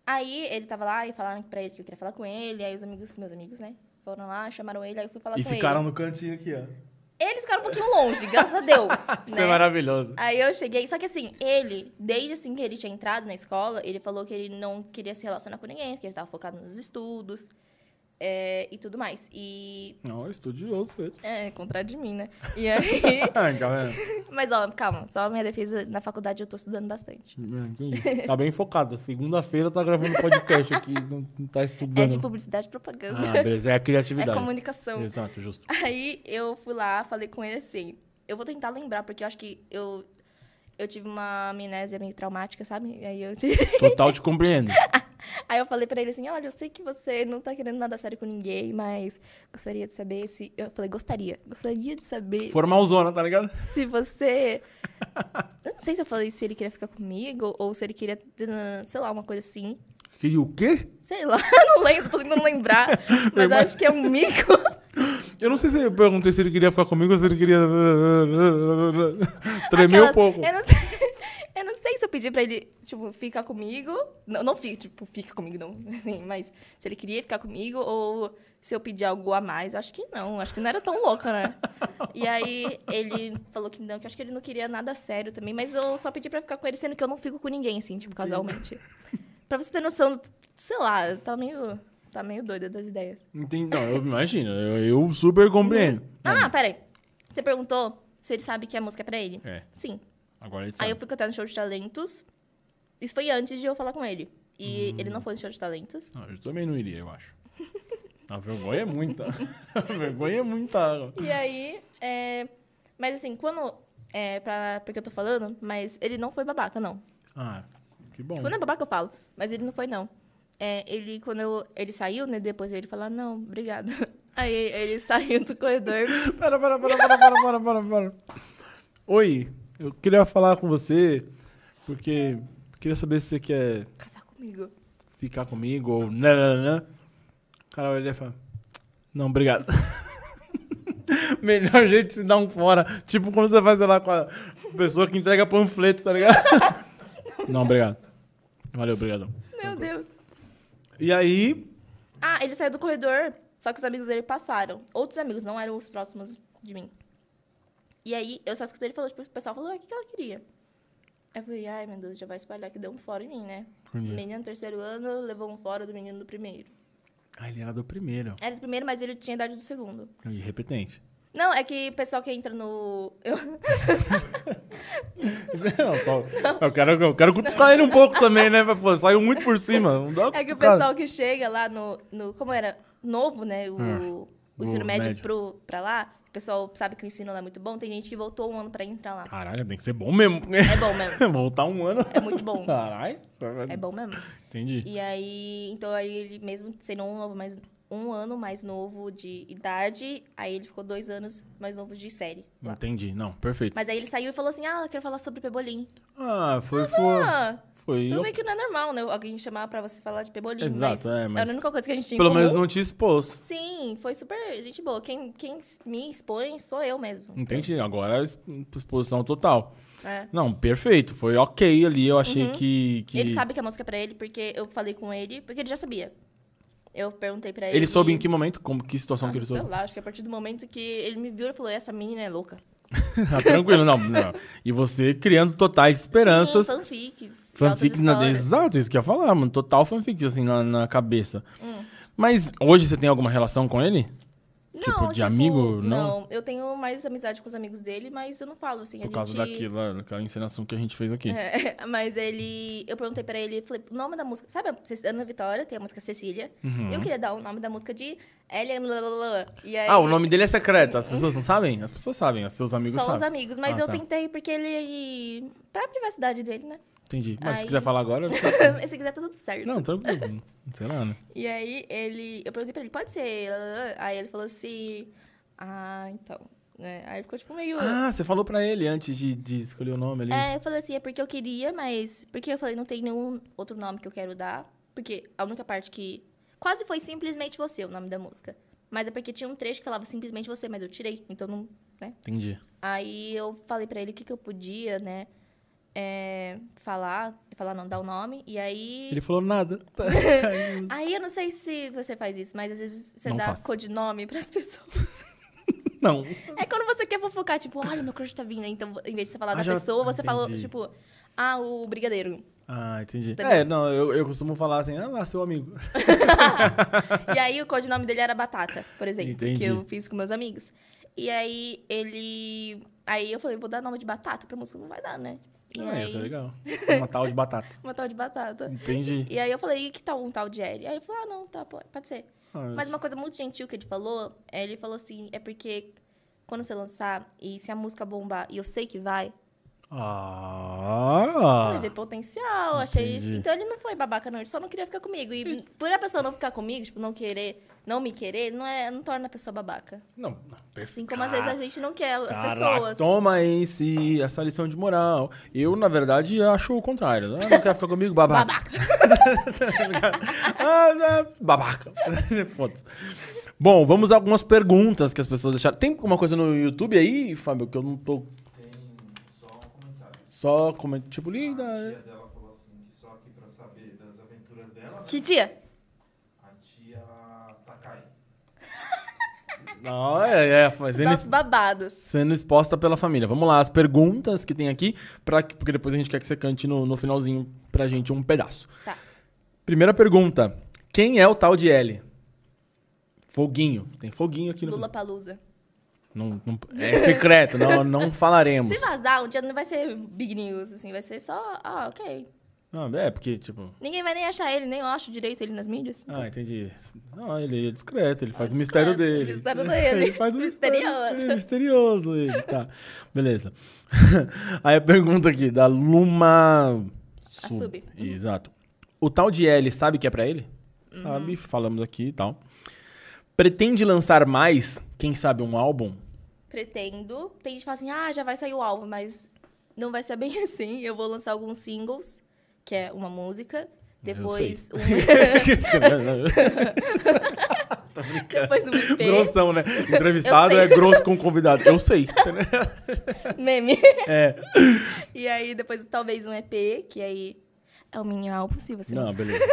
Aí ele tava lá e falaram pra ele que eu queria falar com ele, aí os amigos, meus amigos, né? Foram lá, chamaram ele, aí eu fui falar E com ficaram ele. no cantinho aqui, ó. Eles ficaram um pouquinho longe, graças a Deus. Isso né? é maravilhoso. Aí eu cheguei, só que assim, ele, desde assim que ele tinha entrado na escola, ele falou que ele não queria se relacionar com ninguém, porque ele tava focado nos estudos é, e tudo mais. E. Não, é estudioso ele. É, contrário de mim, né? E aí. Ah. Mas ó, calma, só a minha defesa na faculdade eu tô estudando bastante. Entendi. Tá bem focado. Segunda-feira tá gravando podcast aqui, não, não tá estudando. É de publicidade e propaganda. Ah, beleza. É a é criatividade. comunicação. Exato, justo. Aí eu fui lá, falei com ele assim. Eu vou tentar lembrar, porque eu acho que eu, eu tive uma amnésia meio traumática, sabe? Aí eu tive. Total te compreendo. Aí eu falei pra ele assim, olha, eu sei que você não tá querendo nada sério com ninguém, mas gostaria de saber se... Eu falei, gostaria. Gostaria de saber Formalzona, tá ligado? se você... Eu não sei se eu falei se ele queria ficar comigo ou se ele queria, sei lá, uma coisa assim. Queria o quê? Sei lá, não lembro, tô tentando lembrar. Mas eu acho que é um mico. Eu não sei se eu perguntei se ele queria ficar comigo ou se ele queria. Tremer um Aquela- pouco. Eu não sei. Eu não sei se eu pedi pra ele, tipo, ficar comigo. Não, não fica, tipo, fica comigo, não. Assim, mas se ele queria ficar comigo ou se eu pedi algo a mais. Eu acho que não. Acho que não era tão louca, né? E aí ele falou que não, que eu acho que ele não queria nada sério também. Mas eu só pedi pra ficar com ele, sendo que eu não fico com ninguém, assim, tipo, casualmente. pra você ter noção, sei lá, tá meio. Tá meio doida das ideias. Entendi. Não, eu imagino. Eu, eu super compreendo. Ah, peraí. Você perguntou se ele sabe que a música é pra ele? É, Sim. Agora ele Aí sabe. eu fui cantar no show de talentos. Isso foi antes de eu falar com ele. E ele não foi no show de talentos. Não, eu também não iria, eu acho. A vergonha é muita. A vergonha é muita. E aí, é... Mas assim, quando... É, pra... Porque eu tô falando, mas ele não foi babaca, não. Ah, que bom. Quando é babaca, eu falo. Mas ele não foi, não. É, ele, quando eu... ele saiu, né? Depois ele falou, não, obrigado. Aí ele saiu do corredor. Pera, pera, pera, pera, pera, pera, pera, pera. Oi, eu queria falar com você, porque queria saber se você quer Casar comigo. ficar comigo ou nananã. O cara olha e fala, não, obrigado. Melhor jeito de se dar um fora. Tipo quando você faz sei lá com a pessoa que entrega panfleto, tá ligado? não, obrigado. Valeu, obrigado. Meu Deus. E aí, Ah, ele saiu do corredor, só que os amigos dele passaram. Outros amigos, não eram os próximos de mim. E aí, eu só escutei ele falando, tipo, o pessoal falou, "Ah, o que, que ela queria? Aí eu falei, ai, meu Deus, já vai espalhar que deu um fora em mim, né? Entendi. Menino do terceiro ano levou um fora do menino do primeiro. ah, ele era do primeiro. Era do primeiro, mas ele tinha idade do segundo. E repetente. Não, é que o pessoal que entra no... Eu... Não, Paulo, eu quero, eu quero cutucar ele um pouco também, né? Pô, saiu muito por cima. Não dá É que o pessoal que chega lá no... no como era novo, né? O, Hum, o ensino médio, médio. Pro, pra lá, pessoal sabe que o ensino lá é muito bom. Tem gente que voltou um ano pra entrar lá. Caralho, tem que ser bom mesmo. É bom mesmo. Voltar um ano. É muito bom. Caralho. É bom mesmo. Entendi. E aí, então aí ele mesmo sendo um, novo mais, um ano mais novo de idade, aí ele ficou dois anos mais novo de série. lá. Entendi. Não, perfeito. Mas aí ele saiu e falou assim, ah, eu quero falar sobre Pebolim. Ah, foi, foi. Ah, Foi. Tudo eu- bem que não é normal, né? Alguém chamar pra você falar de Pebolim. Exato, mas é, mas- a única coisa que a gente tinha Pelo menos não te expôs. Sim, foi super gente boa. Quem, quem me expõe sou eu mesmo. Entendi. Agora é exposição total. É. Não, perfeito. Foi ok ali. Eu achei que, que. Uhum. Ele sabe que a música é pra ele, porque eu falei com ele, porque ele já sabia. Eu perguntei pra ele. Ele soube em que momento? Como, que situação Ah, que ele sei soube? lá, acho que a partir do momento que ele me viu, ele falou, essa menina é louca. Ah, tranquilo, não, não. E você criando totais esperanças. Sim, fanfics. Fanfics na. Exato, isso que eu ia falar, mano. Total fanfics, assim, na, na cabeça. Hum. Mas hoje você tem alguma relação com ele? Não, Tipo, de amigo, não? Não, eu tenho mais amizade com os amigos dele, mas eu não falo, assim. Por causa gente... daquilo, daquela encenação que a gente fez aqui. É, mas ele... Eu perguntei pra ele, falei, o nome da música... Sabe Ana Vitória? Tem a música Cecília. Eu queria dar o nome da música de Ellen... Lalalala. E aí, Uhum. Ah, o nome dele é secreto. As pessoas não sabem? As pessoas sabem, os seus amigos Só sabem. os amigos, mas Ah, eu tá. tentei porque ele... Pra privacidade dele, né? Entendi. Mas se Aí- quiser falar agora. mas se quiser, tá tudo certo. não, tranquilo. Sei lá, né? E aí ele. Eu perguntei pra ele, pode ser? Aí ele falou assim. Ah, então. né? Aí ficou tipo meio. Ah, você falou pra ele antes de, de escolher o nome ali. É, eu falei assim, é porque eu queria, mas. Porque eu falei, não tem nenhum outro nome que eu quero dar. Porque a única parte que. Quase foi simplesmente você o nome da música. Mas é porque tinha um trecho que falava simplesmente você, mas eu tirei. Então não. Né? Entendi. Aí eu falei pra ele o que, que eu podia, né? É, falar. Falar, não, dar o nome. E aí. Ele falou nada. Aí eu não sei se você faz isso, mas às vezes você Não dá faço. codinome pras pessoas. não. É quando você quer fofocar, tipo, olha, meu crush tá vindo. Então, em vez de você falar Ah, da já- pessoa, você entendi. tipo, ah, o brigadeiro. Ah, entendi. É, não, eu, eu costumo falar assim, ah, seu amigo. e aí o codinome dele era Batata, por exemplo, Entendi. que eu fiz com meus amigos. E aí ele. Aí eu falei, vou dar nome de batata pra música, não vai dar, né? E Ah, aí, isso é legal. Uma tal de batata. uma tal de batata. Entendi. E aí eu falei, e que tal um tal de L? Aí ele falou, ah, não, tá, pode, ser. Ah, Mas uma coisa muito gentil que ele falou, é, ele falou assim, é porque quando você lançar e se a música bombar, e eu sei que vai, Ah. Falei, vê potencial, achei. Entendi. Então ele não foi babaca, não. Ele só não queria ficar comigo. E por a pessoa não ficar comigo, tipo, não querer, não me querer, não, é, não torna a pessoa babaca. Não. Assim como às vezes a gente não quer as Caraca, pessoas. Toma esse, essa lição de moral. Eu, na verdade, acho o contrário. Ah, não quer ficar comigo? Babaca. Babaca. ah, né, babaca. Foda-se. Bom, vamos a algumas perguntas que as pessoas deixaram. Tem alguma coisa no YouTube aí, Fábio, que eu não tô... Tem só um comentário. Só como tipo, A linda... tia dela falou assim que só aqui pra saber das aventuras dela, né? Que dia? A tia Takai. Não, é, é, Os fazendo... nossos babados. sendo exposta pela família. Vamos lá, as perguntas que tem aqui, pra, porque depois a gente quer que você cante no, no finalzinho pra gente um pedaço. Tá. Primeira pergunta: quem é o tal de L? Foguinho. Tem foguinho aqui no. Lula Palusa. Não, não- é secreto, não, não falaremos. Se vazar, um dia não vai ser big news, assim, vai ser só. Ah, ok. Ah, é, porque, tipo. Ninguém vai nem achar ele, nem eu acho direito ele nas mídias. Ah, entendi. Não, ele é discreto, ele faz É o mistério discreto, dele. o mistério dele. ele faz o mistério Misterioso. dele, misterioso ele, tá. Beleza. Aí a pergunta aqui, da Luma... A Sub. Exato. O tal de L sabe que é pra ele? Uhum. Sabe, falamos aqui e tal. Pretende lançar mais, quem sabe, um álbum? Pretendo. Tem gente que fala assim, ah, já vai sair o álbum, mas não vai ser bem assim. Eu vou lançar alguns singles, que é uma música. Depois um, Tô depois um EP. Grossão, né? Entrevistado é grosso com convidado. Eu sei. Meme. É. E aí, depois talvez um EP, que aí é o mini álbum, se você não, Não, beleza.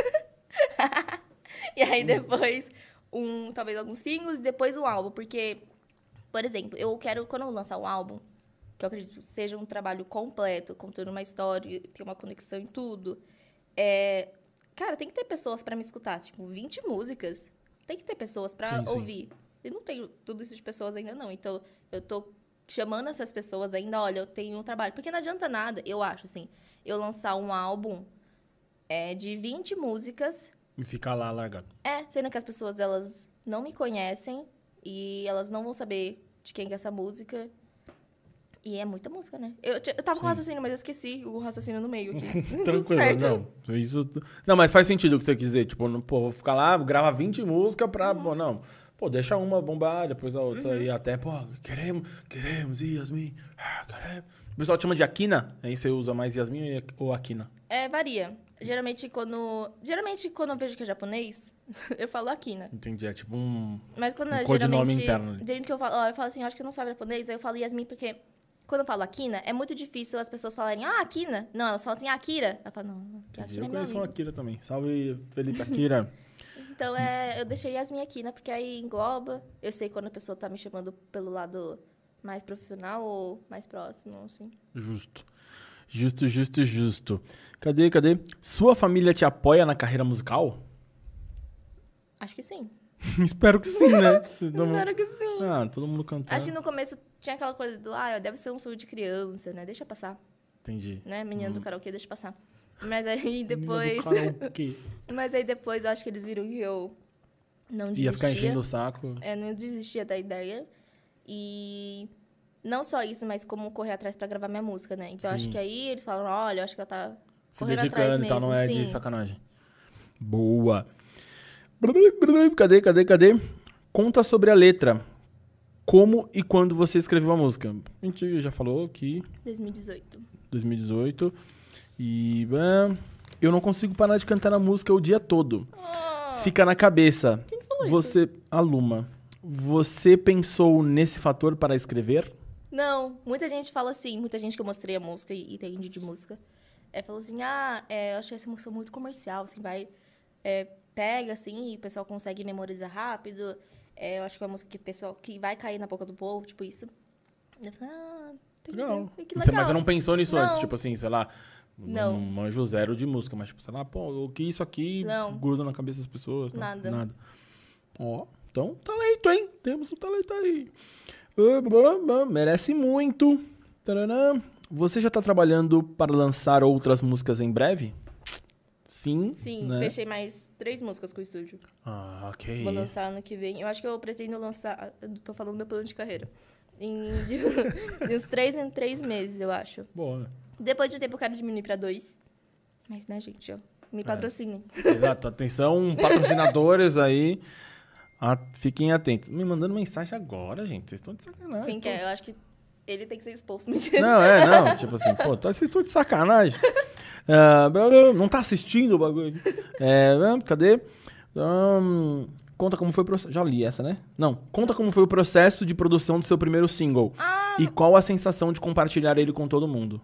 E aí depois um, talvez alguns singles, depois um álbum, porque, por exemplo, eu quero, quando eu lançar um álbum, que eu acredito que seja um trabalho completo, contando uma história, ter uma conexão em tudo, é, cara, tem que ter pessoas pra me escutar, tipo, 20 músicas, tem que ter pessoas sim. ouvir. Eu não tenho tudo isso de pessoas ainda não, então eu tô chamando essas pessoas ainda, olha, eu tenho um trabalho, porque não adianta nada, eu acho assim, eu lançar um álbum é, de 20 músicas E ficar lá largado. é, sendo que as pessoas elas não me conhecem e elas não vão saber de quem que é essa música. E é muita música, né? Eu, eu tava com Sim. raciocínio, mas eu esqueci o raciocínio no meio aqui. Tranquilo, certo. não. Isso, não, mas faz sentido o que você quis dizer. Tipo, não, pô, vou ficar lá, gravar 20 músicas pra. Uhum. Pô, não. Pô, deixa uma bombar, depois a outra. E até, pô, queremos, queremos, Yasmin. ah, queremos. O pessoal te chama de Aquina? Aí você usa mais Yasmin ou Aquina? É, varia. Geralmente quando. Geralmente quando eu vejo que é japonês, eu falo Akina. Entendi. É tipo um. Mas quando Um é codinome geralmente. interno. Dentro que eu falo, ó, eu falo assim, eu acho que não sabe japonês, aí eu falo Yasmin, porque quando eu falo Akina, é muito difícil as pessoas falarem, ah, Akina. Não, elas falam assim, Akira. Eu falo, não, que Entendi. Akira é Eu conheço um. Akira também. Salve, Felipe Akira. Então, é, eu deixei Yasmin aqui, né? Porque aí engloba. Eu sei quando a pessoa tá me chamando pelo lado mais profissional ou mais próximo, assim. Justo. Justo, justo, justo. Cadê, cadê? Sua família te apoia na carreira musical? Acho que sim. Espero que sim, né? Todo mundo- Espero que sim. Ah, todo mundo cantando. Acho que no começo tinha aquela coisa do, ah, deve ser um sonho de criança, né? Deixa passar, Entendi. né? Menina do karaokê, deixa passar. Mas aí depois... Mas aí depois eu acho que eles viram que eu não Ia ficar desistia. enchendo o saco. É, não desistia da ideia. E não só isso, mas como correr atrás pra gravar minha música, né? Então acho Sim. que aí eles falaram, olha, eu acho que ela tá Se dedicando mesmo. e tal, não é de sim. sacanagem. Boa. Cadê, cadê, cadê? Conta sobre a letra. Como e quando você escreveu a música? A gente já falou aqui, 2018. 2018. E. eu não consigo parar de cantar a música o dia todo. Fica na cabeça. Quem falou Você. Aluma. Você pensou nesse fator para escrever? Não, muita gente fala assim, muita gente que eu mostrei a música e entende de música, é, falou assim, ah, é, eu achei essa música muito comercial, assim, vai, é, pega, assim, e o pessoal consegue memorizar rápido, é, eu acho que é uma música que pessoal, que vai cair na boca do povo, tipo isso. Eu falei, ah, entendeu? Legal. Que Você- legal. Mas você não pensou nisso antes? Não. Tipo assim, sei lá. Não. Um manjo zero de música, mas tipo, sei lá, pô, o que isso aqui Não. gruda na cabeça das pessoas? Não, Nada. Nada. Ó, então, talento, hein? Temos um talento aí. Merece muito. Taranã. Você já tá trabalhando para lançar outras músicas em breve? Sim. Sim, né? fechei mais três músicas com o estúdio. Ah, ok. Vou lançar ano que vem. Eu acho que eu pretendo lançar. Eu tô falando meu plano de carreira. Em, de, de uns três em três meses, eu acho. Boa. Depois de um tempo, eu quero diminuir pra dois. Mas, né, gente, ó, me patrocinem. Exato. Atenção, patrocinadores aí. Ah, fiquem atentos. Me mandando mensagem agora, gente. Vocês estão de sacanagem. Quem quer? Eu acho que ele tem que ser exposto. Mentira. Não, é, não. Tipo assim, pô, tá- vocês estão de sacanagem. Blá, não tá assistindo o bagulho. É, cadê? Ahn, conta como foi o processo. Já li essa, né? Não. Conta como foi o processo de produção do seu primeiro single. Ah, E qual a sensação de compartilhar ele com todo mundo?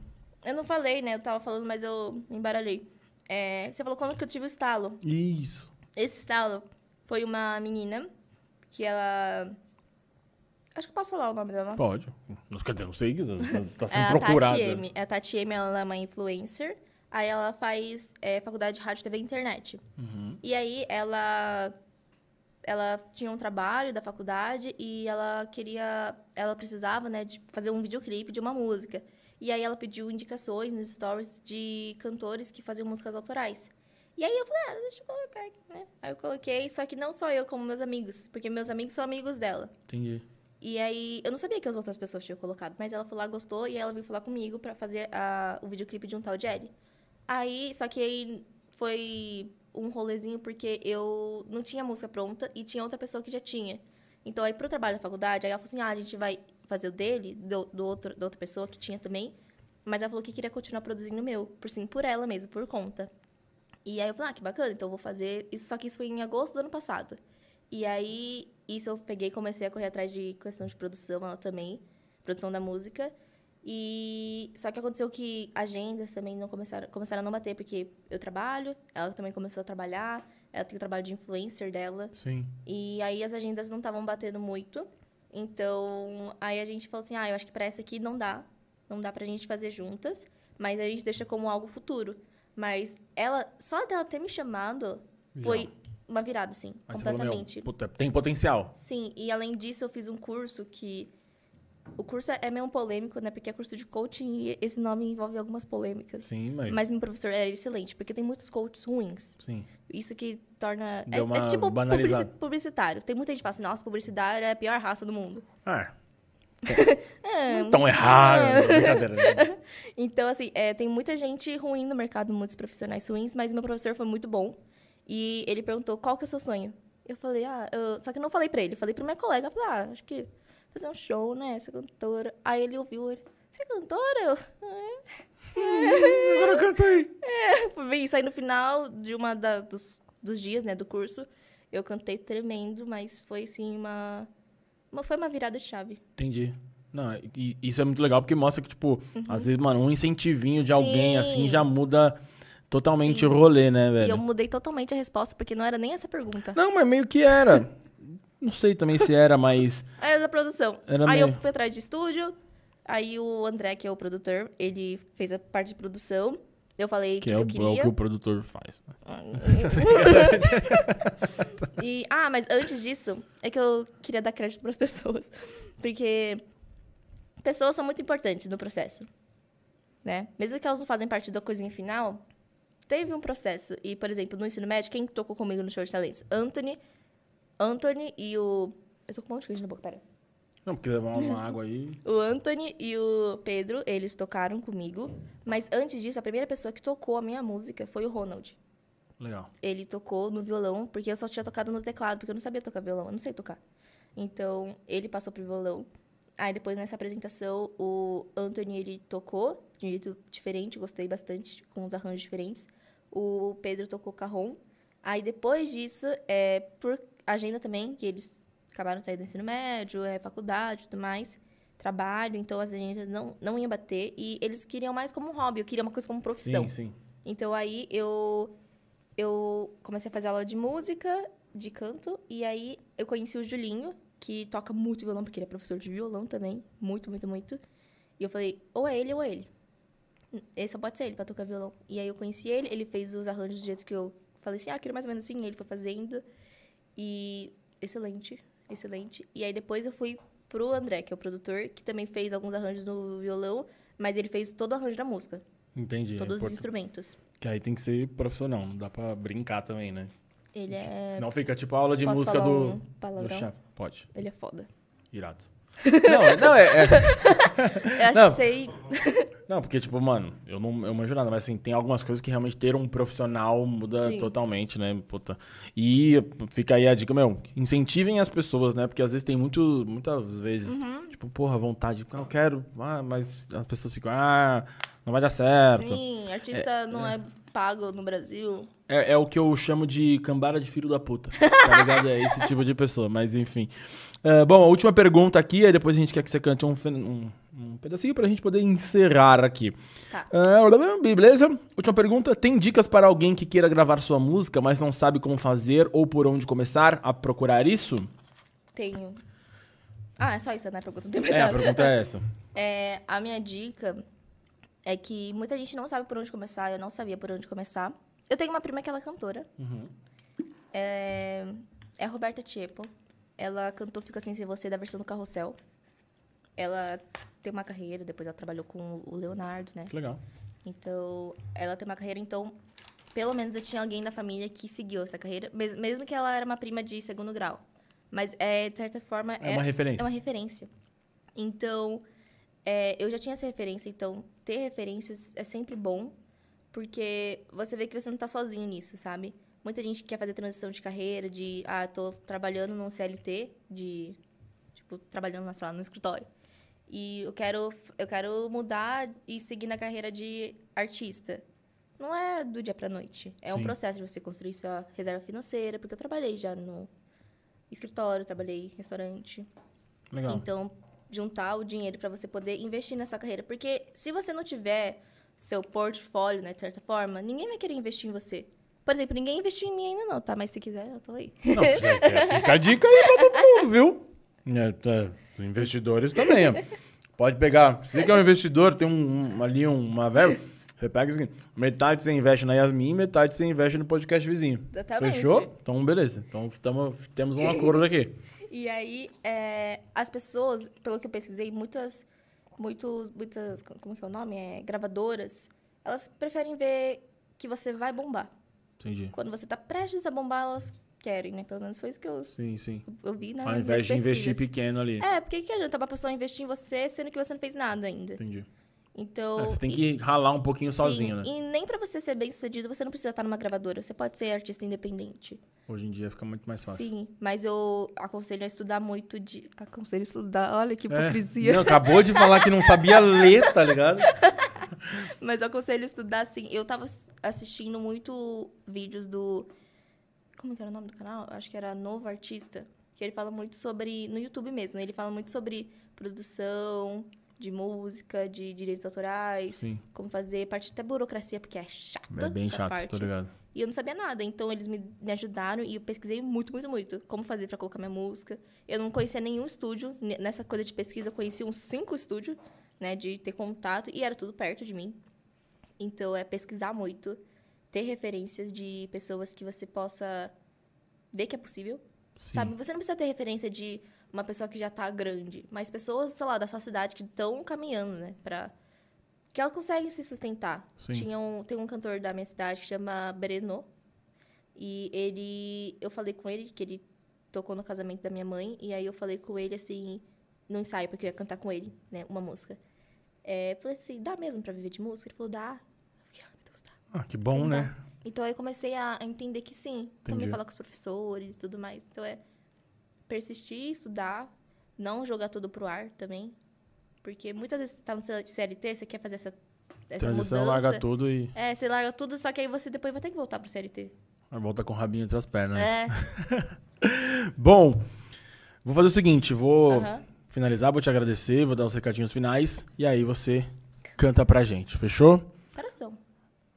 Eu não falei, né? Eu tava falando, mas eu me embaralhei. É, você falou quando que eu tive o estalo. Isso. Esse estalo foi uma menina que ela. Acho que eu posso falar o nome dela. Pode. Quer dizer, não sei, tá É sendo a procurada. Tati M. É a Tati M, ela é uma influencer. Aí ela faz é, faculdade de rádio, TV e internet. Uhum. E aí ela ela tinha um trabalho da faculdade e ela queria, ela precisava, né, de fazer um videoclipe de uma música. E aí ela pediu indicações nos stories de cantores que faziam músicas autorais. E aí eu falei, ah, deixa eu colocar aqui, né? Aí eu coloquei, só que não só eu, como meus amigos, porque meus amigos são amigos dela. Entendi. E aí, eu não sabia que as outras pessoas tinham colocado, mas ela foi lá, gostou, e ela veio falar comigo pra fazer a- o videoclipe de um tal de Ellie. Aí, só que aí foi um rolezinho porque eu não tinha música pronta e tinha outra pessoa que já tinha. Então, aí pro trabalho da faculdade, aí ela falou assim, ah, a gente vai fazer o dele, do, do outro, da outra pessoa que tinha também, mas ela falou que queria continuar produzindo o meu, por sim, por ela mesmo, por conta. E aí eu falei, ah, que bacana, então eu vou fazer. Isso, só que isso foi em agosto do ano passado. E aí, isso eu peguei e comecei a correr atrás de questão de produção, ela também, produção da música. E só que aconteceu que agendas também não começaram, começaram a não bater, porque eu trabalho, ela também começou a trabalhar, ela tem o trabalho de influencer dela. Sim. E aí as agendas não estavam batendo muito. Então, aí a gente falou assim: "Ah, eu acho que para essa aqui não dá. Não dá pra gente fazer juntas, mas a gente deixa como algo futuro". Mas ela, só dela ter me chamado Já. foi uma virada assim, Mas falou, completamente. puta, tem potencial. Sim, e além disso eu fiz um curso que o curso é meio polêmico, né? Porque é curso de coaching e esse nome envolve algumas polêmicas. Sim, mas. Mas meu professor era excelente, porque tem muitos coaches ruins. Sim. Isso que torna. É, é tipo publici- publicitário. Tem muita gente que fala assim, nossa, publicitário é a pior raça do mundo. Ah. É, Tão errado. Brincadeira. né? Então, assim, é, tem muita gente ruim no mercado, muitos profissionais ruins, mas meu professor foi muito bom. E ele perguntou qual que é o seu sonho. Eu falei, ah, eu... só que eu não falei pra ele, falei pro meu colega. Falei, ah, acho que fazer um show, né? Ser cantora. Aí ele ouviu, ele, você é cantora? Eu, Agora eu cantei. Foi bem isso aí no final de uma da- dos, dos dias, né, do curso. Eu cantei tremendo, mas foi assim uma, uma foi uma virada de chave. Entendi. Não, e isso é muito legal porque mostra que, tipo, às vezes, mano, um incentivinho de alguém Uhum. Sim. assim já muda totalmente Sim. o rolê, né, E eu velho? mudei totalmente a resposta porque não era nem essa pergunta. Não, mas meio que era. Não sei também se era, mas. Era da produção. Era aí eu meio- fui atrás de estúdio. Aí o André, que é o produtor, ele fez a parte de produção. Eu falei Que que, é o, que eu é o queria. que o produtor faz. né? E, ah, mas antes disso, é que eu queria dar crédito para as pessoas. Porque pessoas são muito importantes no processo. Né? Mesmo que elas não fazem parte da coisinha final, teve um processo. E, por exemplo, no ensino médio, quem tocou comigo no show de talentos? Anthony, Anthony e o. Eu tô com um monte de coisa na boca, pera. Não, porque levar uma água aí. O Anthony e o Pedro, eles tocaram comigo. Mas antes disso, a primeira pessoa que tocou a minha música foi o Ronald. Legal. Ele tocou no violão, porque eu só tinha tocado no teclado, porque eu não sabia tocar violão, eu não sei tocar. Então, ele passou pro violão. Aí depois nessa apresentação, o Anthony ele tocou de um jeito diferente, gostei bastante, com uns arranjos diferentes. O Pedro tocou carrom. Aí depois disso, é, por agenda também, que eles acabaram de sair do ensino médio, é, faculdade e tudo mais, trabalho, então as agendas não, não iam bater. E eles queriam mais como um hobby, eu queria uma coisa como profissão. Sim, sim. Então aí eu eu comecei a fazer aula de música, de canto, e aí eu conheci o Julinho, que toca muito violão, porque ele é professor de violão também, muito, muito, muito. E eu falei, ou é ele ou é ele. Esse só pode ser ele pra tocar violão. E aí eu conheci ele, ele fez os arranjos do jeito que eu falei assim, ah, queria mais ou menos assim, ele foi fazendo. E excelente, excelente. E aí depois eu fui pro André, que é o produtor, que também fez alguns arranjos no violão, mas ele fez todo o arranjo da música, Entendi. É todos os importante. instrumentos. Que aí tem que ser profissional, não dá pra brincar também, né? Ele é. Senão fica tipo a aula de Posso música do. um do palavrão? chefe. Pode. Ele é foda. Irado. Não, não, é. é- Eu Não. achei. Não, porque, tipo, mano, eu não eu manjo nada, mas assim, tem algumas coisas que realmente ter um profissional muda Sim. totalmente, né? Puta. E fica aí a dica, meu, incentivem as pessoas, né? Porque às vezes tem muito, muitas vezes, Uhum. tipo, porra, vontade, ah, eu quero, ah, mas as pessoas ficam, ah, não vai dar certo. Sim, artista não é pago no Brasil. É, é o que eu chamo de cambada de filho da puta. Tá ligado? É esse tipo de pessoa, mas enfim. É, bom, a última pergunta aqui, aí depois a gente quer que você cante um, um, um pedacinho pra gente poder encerrar aqui. Tá. É, beleza? Última pergunta. Tem dicas para alguém que queira gravar sua música, mas não sabe como fazer ou por onde começar a procurar isso? Tenho. Ah, é só isso, né? A pergunta não tem mais É, a pergunta é essa. É, a minha dica é que muita gente não sabe por onde começar, eu não sabia por onde começar. Eu tenho uma prima que ela é cantora. É, é a Roberta Tiepo. Ela cantou Fico Assim Sem Você da versão do Carrossel. Ela tem uma carreira, depois ela trabalhou com o Leonardo, né? Que legal. Então, ela tem uma carreira, então, pelo menos eu tinha alguém na família que seguiu essa carreira, mes- mesmo que ela era uma prima de segundo grau. Mas, é, de certa forma, É uma referência. é uma referência. Então, é, eu já tinha essa referência, então ter referências é sempre bom, porque você vê que você não tá sozinho nisso, sabe? Muita gente quer fazer transição de carreira, de, ah, tô trabalhando num CLT, de, tipo, trabalhando na sala, no escritório. E eu quero, eu quero mudar e seguir na carreira de artista. Não é do dia pra noite. É um Sim. processo de você construir sua reserva financeira, porque eu trabalhei já no escritório, trabalhei em restaurante. Legal. Então, juntar o dinheiro para você poder investir nessa carreira. Porque se você não tiver seu portfólio, né, de certa forma, ninguém vai querer investir em você. Por exemplo, ninguém investiu em mim ainda não, tá? Mas se quiser, eu tô aí. Não, fica fica a dica aí pra todo mundo, viu? É, tá, investidores também, ó. Pode pegar. Se você que é um investidor, tem um, um- ali um- uma verba, você pega isso aqui. Metade você investe na Yasmin, metade você investe no podcast vizinho. Exatamente. Fechou? Então, beleza. Então, tamo, temos um acordo aqui. E aí, é, as pessoas, pelo que eu pesquisei, muitas, muitos, muitas, como que é o nome? É, gravadoras, elas preferem ver que você vai bombar. Entendi. Quando você tá prestes a bombar, elas querem, né? Pelo menos foi isso que eu, Sim, sim. eu vi né, Ao invés de investir pequeno ali. É, porque que adianta uma pessoa investir em você, sendo que você não fez nada ainda? Entendi. Então... É, você tem e- que ralar um pouquinho sozinho, Sim, né? E nem pra você ser bem sucedido, você não precisa estar numa gravadora. Você pode ser artista independente. Hoje em dia fica muito mais fácil. Sim, mas eu aconselho a estudar muito de. Aconselho a estudar, olha que É. hipocrisia. Não, acabou de falar que não sabia ler, tá ligado? Mas eu aconselho a estudar assim. Eu tava ass- assistindo muito vídeos do. Como que era o nome do canal? Acho que era Novo Artista. Que ele fala muito sobre. No YouTube mesmo, né? ele fala muito sobre produção de música, de direitos autorais, Sim. como fazer, parte até burocracia, porque é chato. É bem chato, parte. tô ligado. E eu não sabia nada, então eles me, me ajudaram e eu pesquisei muito, muito, muito. Como fazer pra colocar minha música. Eu não conhecia nenhum estúdio. Nessa coisa de pesquisa, eu conheci uns cinco estúdios, né? De ter contato. E era tudo perto de mim. Então, é pesquisar muito. Ter referências de pessoas que você possa ver que é possível. Sim. Sabe? Você não precisa ter referência de uma pessoa que já tá grande. Mas pessoas, sei lá, da sua cidade que estão caminhando, né? Pra... Que ela consegue se sustentar. Sim. Tinha um, tem um cantor da minha cidade que chama Breno. E ele... Eu falei com ele que ele tocou no casamento da minha mãe. E aí eu falei com ele, assim, no ensaio, porque eu ia cantar com ele, né? Uma música. É, falei assim, dá mesmo pra viver de música? Ele falou, dá. Fiquei, ah, meu Deus, dá. Ah, que bom, né? dá. Então aí eu comecei a a entender que sim. Também Entendi. falar com os professores e tudo mais. Então é persistir, estudar, não jogar tudo pro ar também. Porque muitas vezes você tá no CLT, você quer fazer essa, essa Transição, mudança. larga tudo e É, você larga tudo, só que aí você depois vai ter que voltar pro CLT. volta com o rabinho entre as pernas. né? É, Bom, vou fazer o seguinte, vou aham. finalizar, vou te agradecer, vou dar os recadinhos finais e aí você canta pra gente, fechou? Coração.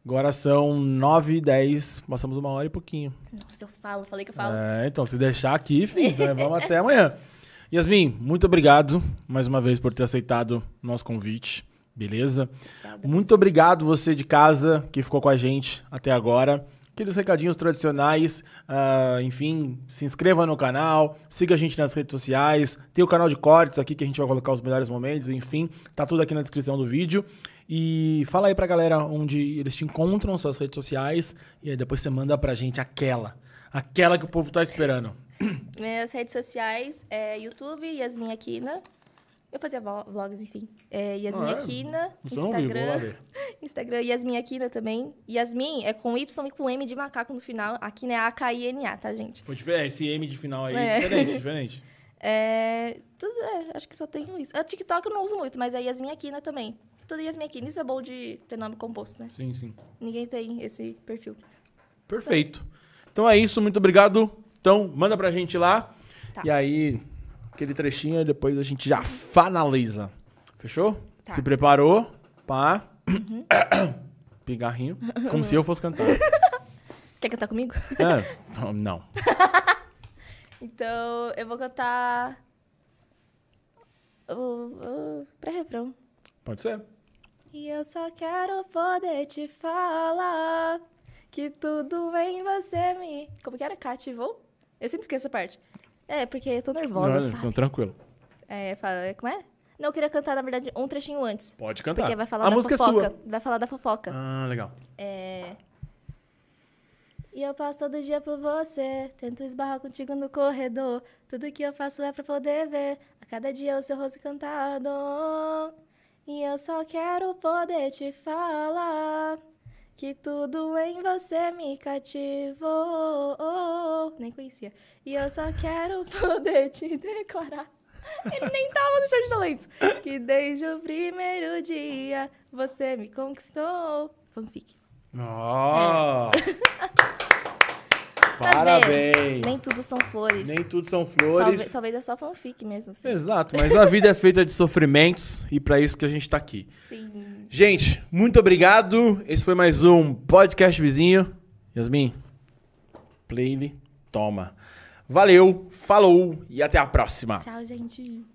Agora são 9 e 10, passamos uma hora e pouquinho. Nossa, eu falo, falei que eu falo. É, então, se deixar aqui, filho, né, vamos até amanhã. Yasmin, muito obrigado mais uma vez por ter aceitado nosso convite, beleza? Obrigada. Muito obrigado você de casa que ficou com a gente até agora. Aqueles recadinhos tradicionais, ah, enfim, se inscreva no canal, siga a gente nas redes sociais, tem o canal de cortes aqui que a gente vai colocar os melhores momentos, enfim, tá tudo aqui na descrição do vídeo. E fala aí pra galera onde eles te encontram, suas redes sociais, e aí depois você manda pra gente aquela, aquela que o povo tá esperando. Minhas redes sociais é YouTube, Yasmin Aquina. Eu fazia vlogs, enfim. É, Yasmin Ah, é? Aquina, Instagram. ver. Instagram, Yasmin Aquina também. Yasmin é com Y e com M de macaco no final. Aquina é A-K-I-N-A, tá, gente? Foi diferente. Esse M de final aí, É. diferente, diferente. É, tudo, é, acho que só tenho isso. A TikTok eu não uso muito, mas a Yasmin Aquina também. Tudo Yasmin Aquina. Isso é bom de ter nome composto, né? Sim, sim. Finguém tem esse perfil. Perfeito. Então é isso, muito obrigado. Então, manda pra gente lá. Tá. E aí, aquele trechinho, depois a gente já finaliza. Fechou? Tá. Se preparou? Pá. Pigarrinho. Como se eu fosse cantar. Quer cantar comigo? É, não. Então, eu vou cantar. O, o pré-refrão. Pode ser? E eu só quero poder te falar que tudo em você me. Como que era? Cativou? Eu sempre esqueço essa parte. É, porque eu tô nervosa, Não, sabe? então, tranquilo. É, fala, como é? Não, eu queria cantar, na verdade, um trechinho antes. Pode cantar. Porque vai falar a da música fofoca. é sua. Vai falar da fofoca. Ah, legal. É. E eu passo todo dia por você, tento esbarrar contigo no corredor. Tudo que eu faço é pra poder ver a cada dia o seu rosto encantado. E eu só quero poder te falar que tudo em você me cativou. Nem conhecia. E eu só quero poder te declarar. Ele nem tava no show de talentos. Que desde o primeiro dia você me conquistou. Fanfic. Ó. Pra Parabéns. ver, Nem tudo são flores. Nem tudo são flores. talvez é só fanfic mesmo. Assim. Exato, mas a vida é feita de sofrimentos e pra isso que a gente tá aqui. Sim. Gente, muito obrigado. Esse foi mais um podcast vizinho. Yasmin, play, toma. Valeu, falou e até a próxima. Tchau, gente.